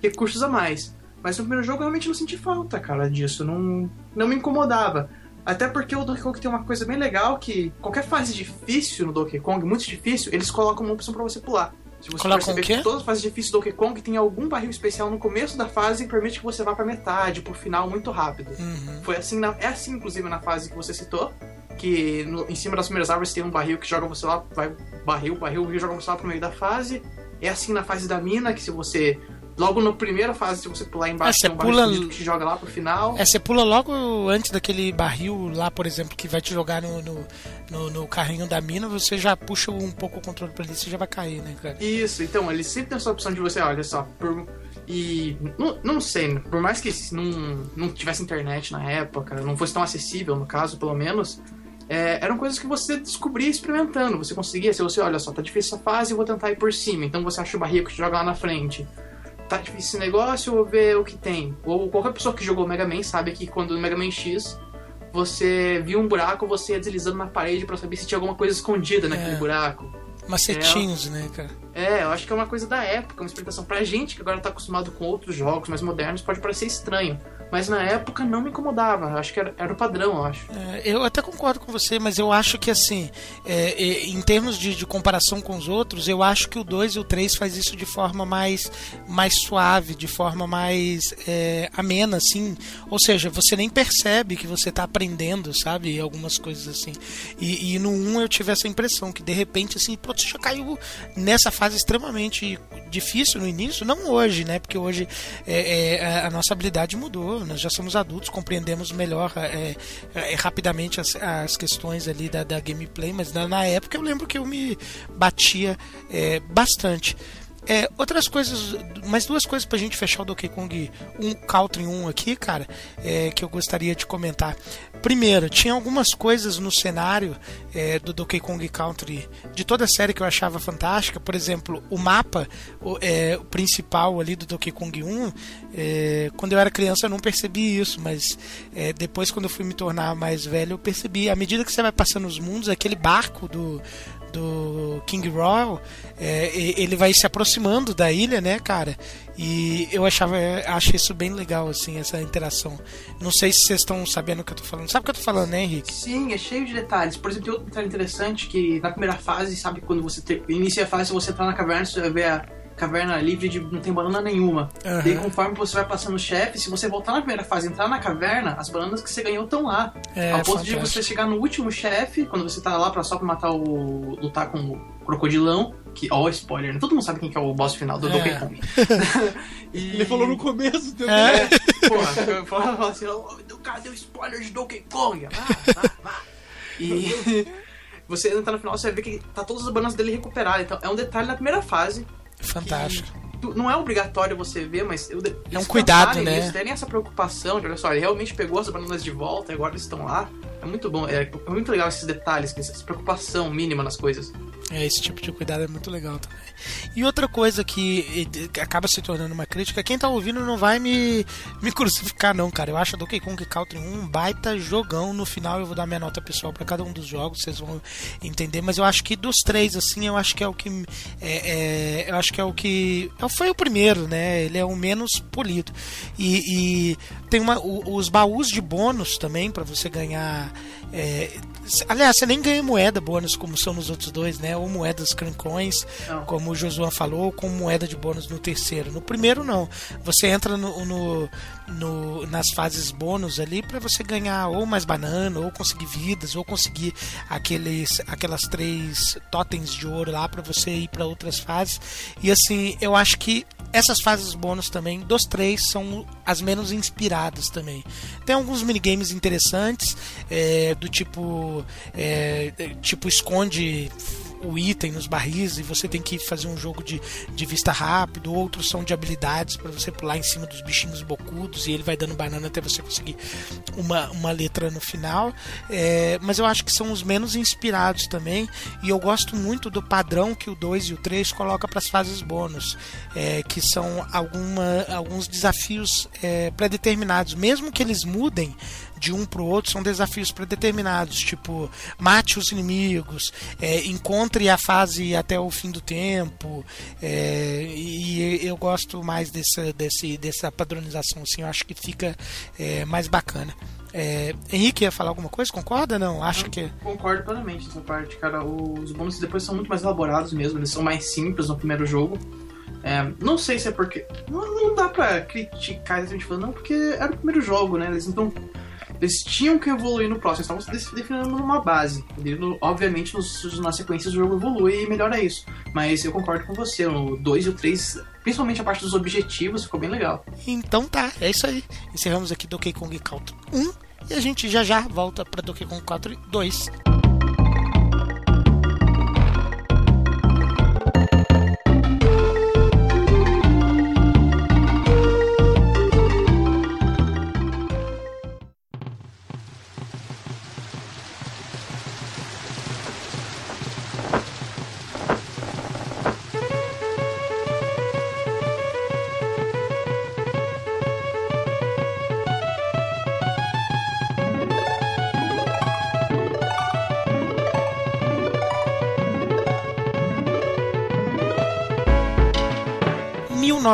Speaker 2: recursos a mais. Mas no primeiro jogo eu realmente não senti falta, cara, disso. Não, não me incomodava. Até porque o Donkey Kong tem uma coisa bem legal que qualquer fase difícil no Donkey Kong, muito difícil, eles colocam uma opção pra você pular. Se você
Speaker 1: Colocam
Speaker 2: perceber que todas as fases difíceis do Donkey Kong tem algum barril especial no começo da fase que permite que você vá pra metade, pro final muito rápido.
Speaker 1: Uhum.
Speaker 2: Foi assim, na- é assim inclusive na fase que você citou, que no- em cima das primeiras árvores tem um barril que joga você lá, vai barril, barril, barril joga você lá pro meio da fase. É assim na fase da mina, que se você logo na primeira fase se você pular embaixo
Speaker 1: É, você
Speaker 2: um
Speaker 1: pula-
Speaker 2: que te joga lá pro final.
Speaker 1: É, você pula logo antes daquele barril lá, por exemplo, que vai te jogar no, no, no- no carrinho da mina, você já puxa um pouco o controle pra ali e você já vai cair, né, cara?
Speaker 2: Isso, então, ele sempre tem essa opção de você, olha só, por- e não, não sei, por mais que não, não tivesse internet na época, não fosse tão acessível, no caso, pelo menos, é, eram coisas que você descobria experimentando. Você conseguia, se você, olha só, tá difícil essa fase, eu vou tentar ir por cima. Então você acha o barril que te joga lá na frente. Tá difícil esse negócio, vou ver o que tem. Ou qualquer pessoa que jogou Mega Man sabe que quando no Mega Man X você via um buraco, você ia deslizando na parede pra saber se tinha alguma coisa escondida naquele
Speaker 1: É.
Speaker 2: buraco.
Speaker 1: Macetinhos, né, cara?
Speaker 2: É, eu acho que é uma coisa da época, uma explicação pra gente que agora tá acostumado com outros jogos mais modernos, pode parecer estranho. Mas na época não me incomodava, eu acho que era, era o padrão, eu acho.
Speaker 1: É, eu até concordo com você, mas eu acho que assim, é, em termos de, de comparação com os outros, eu acho que o 2 e o 3 faz isso de forma mais, mais suave, de forma mais é, amena, assim. Ou seja, você nem percebe que você está aprendendo, sabe? Algumas coisas assim. E, e no 1 eu tive essa impressão, que de repente, assim, você já caiu nessa fase extremamente difícil no início, não hoje, né? Porque hoje é, é, a nossa habilidade mudou, nós já somos adultos, compreendemos melhor é, é, rapidamente as, as questões ali da, da gameplay, mas na, na época eu lembro que eu me batia é, bastante. É, outras coisas, mais duas coisas pra gente fechar o Donkey Kong 1 Country 1 aqui, cara, é, que eu gostaria de comentar. Primeiro, tinha algumas coisas no cenário é, do Donkey Kong Country de toda a série que eu achava fantástica. Por exemplo, o mapa o, é, o principal ali do Donkey Kong 1, é, quando eu era criança eu não percebi isso, mas é, depois quando eu fui me tornar mais velho eu percebi. À medida que você vai passando os mundos, aquele barco do do King Royal, é, ele vai se aproximando da ilha, né, cara? E eu achava, acho isso bem legal, assim, essa interação. Não sei se vocês estão sabendo o que eu tô falando. Sabe o que eu tô falando, né, Henrique?
Speaker 2: Sim, é cheio de detalhes. Por exemplo, tem outro detalhe interessante que na primeira fase, sabe, quando você inicia a fase, se você entrar na caverna, você ver a caverna livre de não tem banana nenhuma.
Speaker 1: Aham.
Speaker 2: Daí conforme você vai passando o chefe, se você voltar na primeira fase e entrar na caverna, as bananas que você ganhou estão lá.
Speaker 1: É,
Speaker 2: Ao ponto de
Speaker 1: fantástico.
Speaker 2: você chegar no último chefe, quando você tá lá pra só pra matar o. lutar com o crocodilão, que. Ó, spoiler, né? Todo mundo sabe quem que é o boss final do
Speaker 1: É.
Speaker 2: Donkey Kong. (laughs) E-
Speaker 3: Ele falou no começo, entendeu?
Speaker 1: É.
Speaker 2: Porra, eu falo assim, "Ô, o cara deu spoiler de Donkey Kong. Vá, vá, vá. E (laughs) você entra no final, você vai ver que tá todas as bananas dele recuperadas. Então é um detalhe na primeira fase.
Speaker 1: Fantástico.
Speaker 2: tu- Não é obrigatório você ver, mas eu,
Speaker 1: É um cuidado, né?
Speaker 2: Eles terem essa preocupação de, olha só, ele realmente pegou as bananas de volta e agora eles estão lá. É muito bom, é, é muito legal esses detalhes, essa preocupação mínima nas coisas.
Speaker 1: É, esse tipo de cuidado é muito legal também. E outra coisa que acaba se tornando uma crítica, quem tá ouvindo não vai me, me crucificar não, cara. Eu acho Donkey Kong Country 1 um baita jogão. No final eu vou dar minha nota pessoal pra cada um dos jogos, vocês vão entender. Mas eu acho que dos três, assim, eu acho que é o que... É, é, eu acho que é o que... é- Foi o primeiro, né? Ele é o menos polido. E, e tem uma, os baús de bônus também pra você ganhar... é, aliás, você nem ganha moeda bônus como são nos outros dois, né? Ou moedas crancões,
Speaker 2: Não.
Speaker 1: como o Josuan falou, com moeda de bônus no terceiro. No primeiro, não. Você entra no, no- no- nas fases bônus ali para você ganhar ou mais banana, ou conseguir vidas, ou conseguir aqueles, aquelas três totens de ouro lá para você ir para outras fases. E assim, eu acho que essas fases bônus também, dos três, são as menos inspiradas também. Tem alguns minigames interessantes, é, do tipo. é, tipo, esconde o item nos barris e você tem que fazer um jogo de, de vista rápido, outros são de habilidades para você pular em cima dos bichinhos bocudos e ele vai dando banana até você conseguir uma, uma letra no final. É, mas eu acho que são os menos inspirados também e eu gosto muito do padrão que o 2 e o 3 coloca para as fases bônus, é, que são alguma, alguns desafios é, pré-determinados, mesmo que eles mudem de um pro outro são desafios predeterminados, tipo mate os inimigos, é, encontre a fase até o fim do tempo, é, e eu gosto mais dessa, desse, dessa padronização, assim, eu acho que fica é, mais bacana. É, Henrique ia falar alguma coisa? Concorda? Não? Acho que.
Speaker 2: Concordo plenamente nessa parte, cara. Os bônus depois são muito mais elaborados mesmo, eles são mais simples no primeiro jogo. É, não sei se é porque. Não, não dá pra criticar a gente falando, não, porque era o primeiro jogo, né? Eles então. Eles tinham que evoluir no próximo, eles estavam definindo numa base. Obviamente, nos, na sequência, o jogo evolui e melhora isso. Mas eu concordo com você, o 2 e o 3, principalmente a parte dos objetivos, ficou bem legal.
Speaker 1: Então tá, é isso aí. Encerramos aqui Donkey Kong Country 1 e a gente já já volta para Donkey Kong Country 2.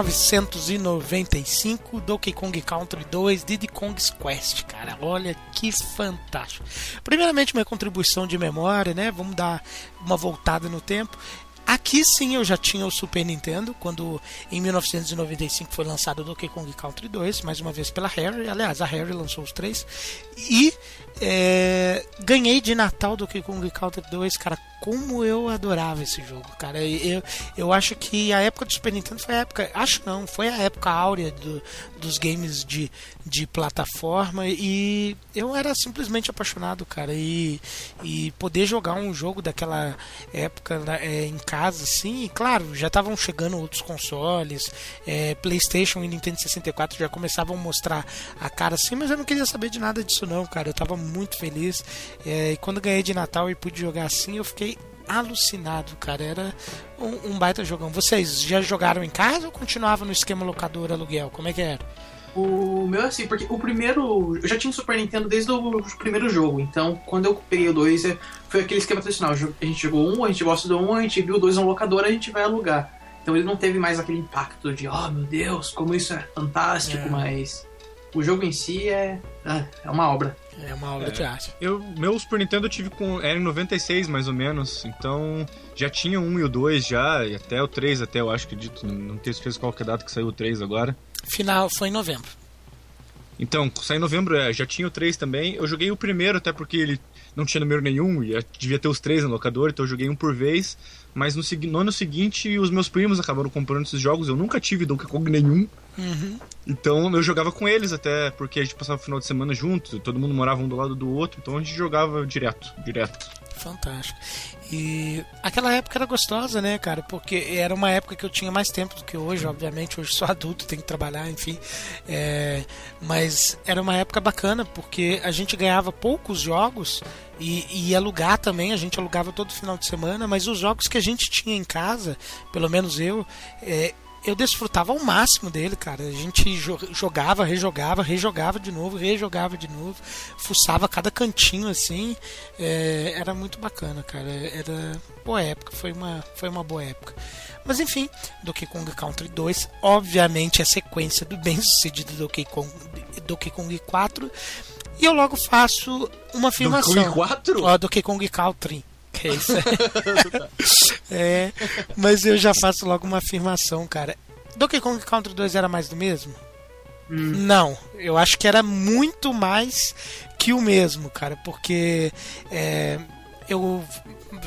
Speaker 1: 1995, Donkey Kong Country 2, Diddy Kong's Quest, cara, olha que fantástico. Primeiramente, minha contribuição de memória, né? Vamos dar uma voltada no tempo. Aqui sim eu já tinha o Super Nintendo, quando em 1995 foi lançado o Donkey Kong Country 2, mais uma vez pela Harry. Aliás, a Harry lançou os três. E é, ganhei de Natal Donkey Kong Country 2, cara. Como eu adorava esse jogo, cara. Eu, eu acho que a época do Super Nintendo foi a época. Acho não, foi a época áurea do, dos games de, de plataforma. E eu era simplesmente apaixonado, cara. E, e poder jogar um jogo daquela época é, em casa, assim. E, claro, já estavam chegando outros consoles. é, PlayStation e Nintendo 64 já começavam a mostrar a cara assim. Mas eu não queria saber de nada disso, não, cara. Eu tava muito feliz. É, e quando ganhei de Natal e pude jogar assim, eu fiquei alucinado, cara. Era um, um baita jogão. Vocês já jogaram em casa ou continuavam no esquema locador aluguel? Como é que era?
Speaker 2: O meu é assim, porque o primeiro. Eu já tinha um Super Nintendo desde o primeiro jogo, então quando eu peguei o 2, é, foi aquele esquema tradicional. A gente jogou um, a gente gosta do um, a gente viu o 2 na locadora, a gente vai alugar. Então ele não teve mais aquele impacto de, oh meu Deus, como isso é fantástico,
Speaker 1: É.
Speaker 2: mas o jogo em si é, ah, é uma obra.
Speaker 1: É uma obra de arte.
Speaker 3: Eu, meu Super Nintendo eu tive com. Era em 96, mais ou menos. Então já tinha um e o 2 já, e até o 3 até, eu acho que dito. Não tenho certeza qual que é a data que saiu o 3 agora.
Speaker 1: Final foi em novembro.
Speaker 3: Então, saiu em novembro, é, já tinha o 3 também. Eu joguei o primeiro, até porque ele não tinha número nenhum, e devia ter os três no locador, então eu joguei um por vez. Mas no, no ano seguinte, os meus primos acabaram comprando esses jogos. Eu nunca tive Donkey Kong nenhum.
Speaker 1: Uhum.
Speaker 3: Então eu jogava com eles até, porque a gente passava o final de semana junto, todo mundo morava um do lado do outro, então a gente jogava direto, direto.
Speaker 1: Fantástico. E aquela época era gostosa, né, cara? Porque era uma época que eu tinha mais tempo do que hoje, obviamente. Hoje sou (laughs) adulto, tenho que trabalhar, enfim. É, mas era uma época bacana, porque a gente ganhava poucos jogos e, e alugar também. A gente alugava todo final de semana, mas os jogos que a gente tinha em casa, pelo menos eu, é, eu desfrutava ao máximo dele, cara. A gente jo- jogava, rejogava, rejogava de novo, rejogava de novo, fuçava cada cantinho assim. É, era muito bacana, cara. Era boa época, foi uma, foi uma boa época. Mas enfim, Donkey Kong Country 2, obviamente é a sequência do bem sucedido Donkey Kong, Donkey Kong 4. E eu logo faço uma afirmação.
Speaker 3: Kong 4?
Speaker 1: Ó, Donkey Kong Country. Que é isso? (laughs) é, mas eu já faço logo uma afirmação, cara. Donkey Kong Country 2 era mais do mesmo? Não, eu acho que era muito mais que o mesmo, cara, porque é, eu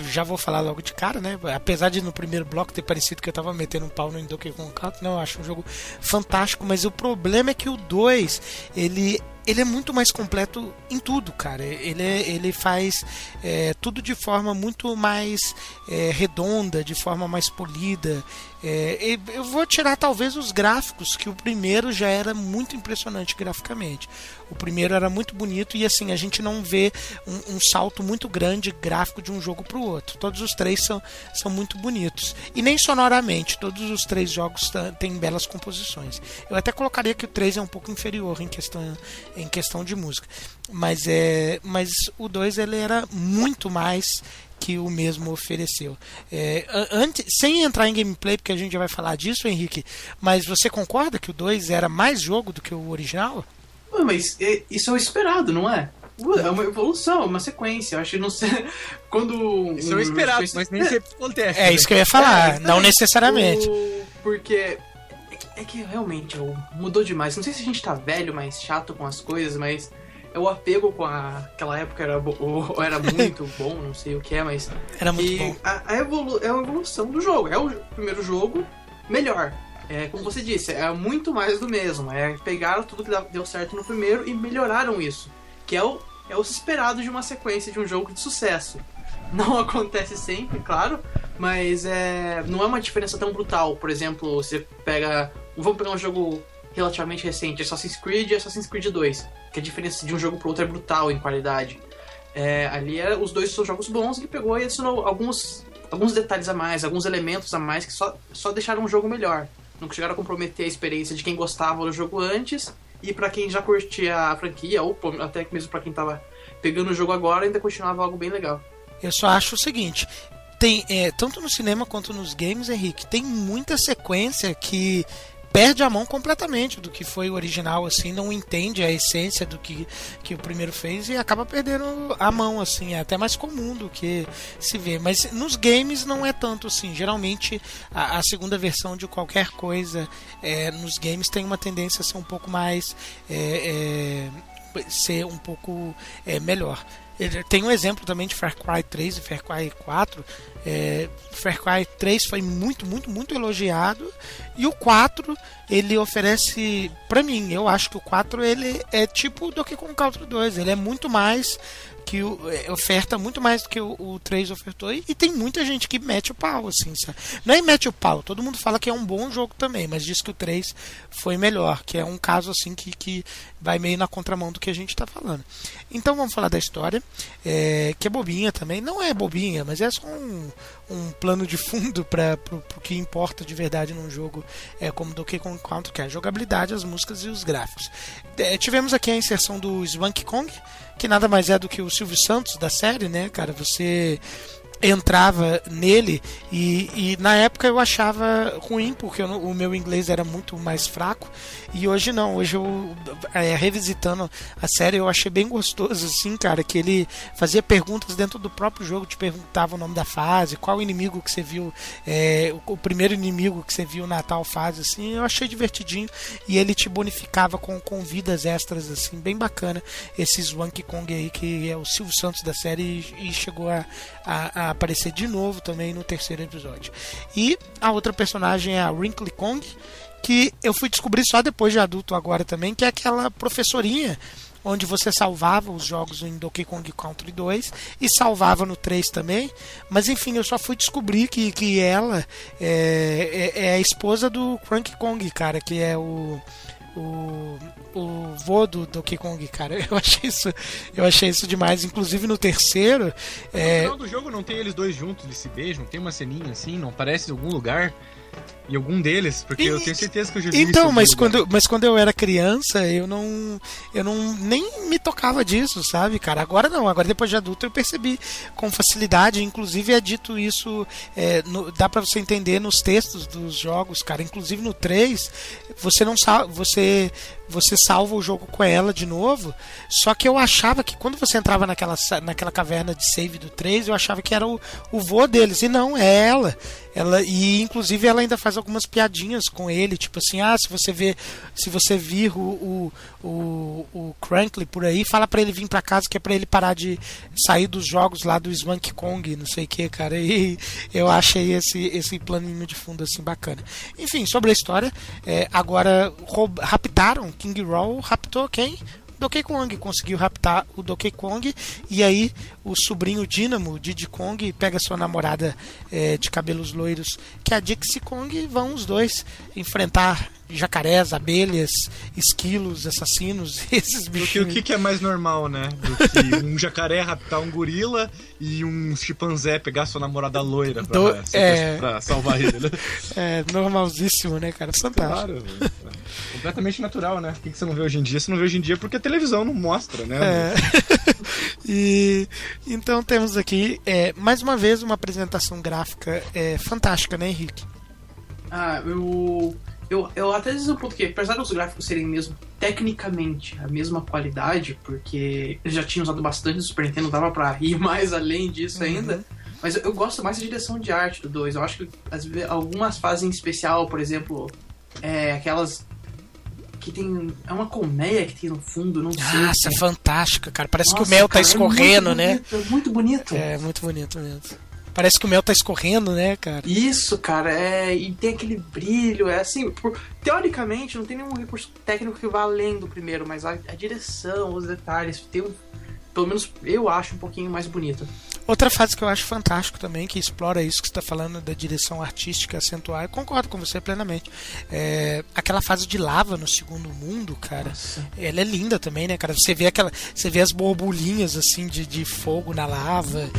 Speaker 1: já vou falar logo de cara, né? Apesar de no primeiro bloco ter parecido que eu tava metendo um pau no Donkey Kong Country, não, eu acho um jogo fantástico, mas o problema é que o 2, ele ele é muito mais completo em tudo, cara. Ele, é- ele faz é, tudo de forma muito mais é, redonda, de forma mais polida. É, eu vou tirar talvez os gráficos, que o primeiro já era muito impressionante graficamente. O primeiro era muito bonito e assim, a gente não vê um, um salto muito grande gráfico de um jogo para o outro. Todos os três são, são muito bonitos. E nem sonoramente, todos os três jogos têm belas composições. Eu até colocaria que o 3 é um pouco inferior em questão, em questão de música. Mas, é, mas o 2 ele era muito mais que o mesmo ofereceu. É, antes, sem entrar em gameplay, porque a gente já vai falar disso, Henrique, mas você concorda que o 2 era mais jogo do que o original?
Speaker 2: Ué, mas é- isso é o esperado, não é? Ué, É uma evolução, é uma sequência. Eu acho que não sei. (laughs) Quando.
Speaker 3: Isso é o esperado, mas nem sempre acontece.
Speaker 1: É
Speaker 3: né?
Speaker 1: isso que eu ia falar,
Speaker 2: É,
Speaker 1: não necessariamente.
Speaker 2: o- Porque. É que, realmente o- mudou demais. Não sei se a gente tá velho, mais chato com as coisas, mas. É o apego com a, aquela época era, bo- (laughs) era muito (laughs) bom, não sei o que é, mas.
Speaker 1: Era muito
Speaker 2: e
Speaker 1: bom.
Speaker 2: A, a evolu é a evolução do jogo. É o primeiro jogo melhor. É, como você disse, é muito mais do mesmo. É, pegaram tudo que deu certo no primeiro e melhoraram isso. Que é o, é o esperado de uma sequência de um jogo de sucesso. (laughs) Não acontece sempre, claro, mas é, não é uma diferença tão brutal. Por exemplo, você pega. Vamos pegar um jogo relativamente recente, Assassin's Creed e Assassin's Creed 2. Que a diferença de um jogo pro outro é brutal em qualidade. É, ali é, os dois são jogos bons, ele pegou e adicionou alguns, alguns detalhes a mais, alguns elementos a mais que só, só deixaram o jogo melhor. Não chegaram a comprometer a experiência de quem gostava do jogo antes e pra quem já curtia a franquia, ou até mesmo pra quem tava pegando o jogo agora, ainda continuava algo bem legal.
Speaker 1: Eu só acho o seguinte: tem é, tanto no cinema quanto nos games, Henrique, tem muita sequência que perde a mão completamente do que foi o original, assim, não entende a essência do que, que o primeiro fez e acaba perdendo a mão, assim, é até mais comum do que se vê. Mas nos games não é tanto assim. Geralmente a, a segunda versão de qualquer coisa é, nos games tem uma tendência a ser um pouco mais. é, é, ser um pouco é, melhor. Tem um exemplo também de Far Cry 3 e Far Cry 4. É, Far Cry 3 foi muito, muito, muito elogiado. E o 4, ele oferece, pra mim, eu acho que o 4 ele é tipo do que com o Country 2. Ele é muito mais que é, oferta muito mais do que o, o 3 ofertou. E, e tem muita gente que mete o pau, assim, sabe? Não é mete o pau, todo mundo fala que é um bom jogo também, mas diz que o 3 foi melhor, que é um caso assim que, que vai meio na contramão do que a gente está falando. Então vamos falar da história. É, que é bobinha também. Não é bobinha, mas é só um, um plano de fundo (laughs) para o que importa de verdade num jogo é, como Donkey Kong Country, que é a jogabilidade, as músicas e os gráficos. É, tivemos aqui a inserção do Swanky Kong, que nada mais é do que o Silvio Santos da série, né, cara? Você entrava nele e, e, na época eu achava ruim porque eu, o meu inglês era muito mais fraco e hoje não, hoje eu é, revisitando a série eu achei bem gostoso assim, cara, que ele fazia perguntas dentro do próprio jogo, te perguntava o nome da fase, qual inimigo que você viu, é, o, o, primeiro inimigo que você viu na tal fase, assim, eu achei divertidinho e ele te bonificava com, com vidas extras, assim, bem bacana esse Swanky Kong aí que é o Silvio Santos da série e, e chegou a, a, a aparecer de novo também no terceiro episódio. E a outra personagem é a Wrinkly Kong, que eu fui descobrir só depois de adulto agora também, que é aquela professorinha onde você salvava os jogos em Donkey Kong Country 2 e salvava no 3 também. Mas enfim, eu só fui descobrir que, que ela é, é, é a esposa do Cranky Kong, cara, que é o o, o vô do Donkey Kong, cara. (laughs) Eu achei isso, eu achei isso demais. Inclusive no terceiro.
Speaker 3: É... No final do jogo não tem eles dois juntos, eles se beijam, tem uma ceninha assim, não aparece em algum lugar. Em algum deles, porque e, eu tenho certeza que eu já vi
Speaker 1: Então, mas quando, mas quando eu era criança, eu não. Eu não nem me tocava disso, sabe, cara? Agora não, agora depois de adulto eu percebi com facilidade. Inclusive é dito isso, é, no, dá para você entender nos textos dos jogos, cara. Inclusive no 3, você não sabe. Você você salva o jogo com ela de novo. Só que eu achava que quando você entrava naquela, naquela caverna de save do 3, eu achava que era o, o vô deles. E não, é ela. Ela. E inclusive ela ainda faz algumas piadinhas com ele, tipo assim, ah, se você vê, se você vir o, o, o, o Crankley por aí, fala para ele vir para casa que é para ele parar de sair dos jogos lá do Swank Kong, não sei o que, cara. E eu achei esse, esse planinho de fundo assim bacana. Enfim, sobre a história, é, agora raptaram King Roll raptou quem? Donkey Kong conseguiu raptar o Donkey Kong e aí o sobrinho Dynamo, Diddy Kong, pega sua namorada é, de cabelos loiros, que é a Dixie Kong, e vão os dois enfrentar jacarés, abelhas, esquilos, assassinos, (laughs) esses bichos.
Speaker 3: O que, que é mais normal, né? Do que um jacaré raptar um gorila e um chimpanzé pegar sua namorada loira pra, Do, é... pra salvar ele, né? (laughs)
Speaker 1: É normalzíssimo, né, cara? Fantástico. Claro,
Speaker 3: completamente natural, né? O que você não vê hoje em dia? Você não vê hoje em dia porque a televisão não mostra, né?
Speaker 1: É. (laughs) e então temos aqui é, mais uma vez uma apresentação gráfica é, fantástica, né, Henrique?
Speaker 2: Ah, eu eu, eu até ponto que, apesar dos gráficos serem mesmo tecnicamente a mesma qualidade, porque eles já tinham usado bastante no Super Nintendo, dava pra ir (laughs) mais além disso uhum. ainda. Mas eu, eu, gosto mais da direção de arte do 2. Eu acho que às vezes, algumas fases em especial, por exemplo, é, aquelas que tem. É uma colmeia que tem no fundo, não sei.
Speaker 1: Nossa, é fantástica, cara. Parece Nossa, que o mel tá cara, tá escorrendo, é
Speaker 2: né? Bonito, é muito bonito.
Speaker 1: É, muito bonito mesmo. Parece que o mel tá escorrendo, né, cara?
Speaker 2: Isso, cara, é. E tem aquele brilho, é assim. Por, teoricamente, não tem nenhum recurso técnico que vá além do primeiro, mas a, a direção, os detalhes, tem um. Pelo menos eu acho um pouquinho mais bonita.
Speaker 1: Outra fase que eu acho fantástico também, que explora isso que você está falando da direção artística acentuar, eu concordo com você plenamente. É, aquela fase de lava no segundo mundo, cara, Nossa. ela é linda também, né, cara? Você vê aquela. Você vê as borbulhinhas assim de, de fogo na lava.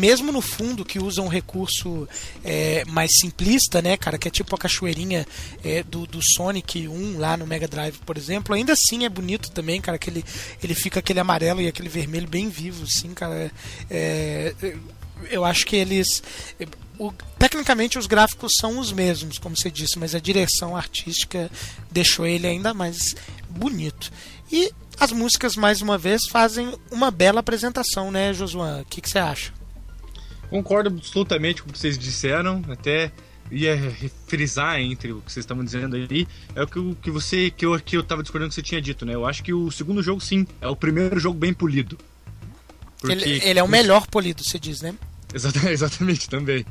Speaker 1: Mesmo no fundo que usa um recurso é, mais simplista, né, cara, que é tipo a cachoeirinha é, do, do Sonic 1 lá no Mega Drive, por exemplo, ainda assim é bonito também, cara, que ele, ele fica aquele amarelo e aquele vermelho bem vivo, assim, cara. É, é eu acho que eles. O, tecnicamente os gráficos são os mesmos, como você disse, mas a direção artística deixou ele ainda mais bonito. E as músicas, mais uma vez, fazem uma bela apresentação, né, Josuan? O que, que você acha?
Speaker 3: Concordo absolutamente com o que vocês disseram, até ia frisar entre o que vocês estavam dizendo aí, é o que, que você que eu que eu tava discordando que você tinha dito, né? Eu acho que o segundo jogo sim, é o primeiro jogo bem polido.
Speaker 1: Porque... Ele, ele, é o melhor polido, você diz, né?
Speaker 3: Exatamente, (laughs) exatamente também.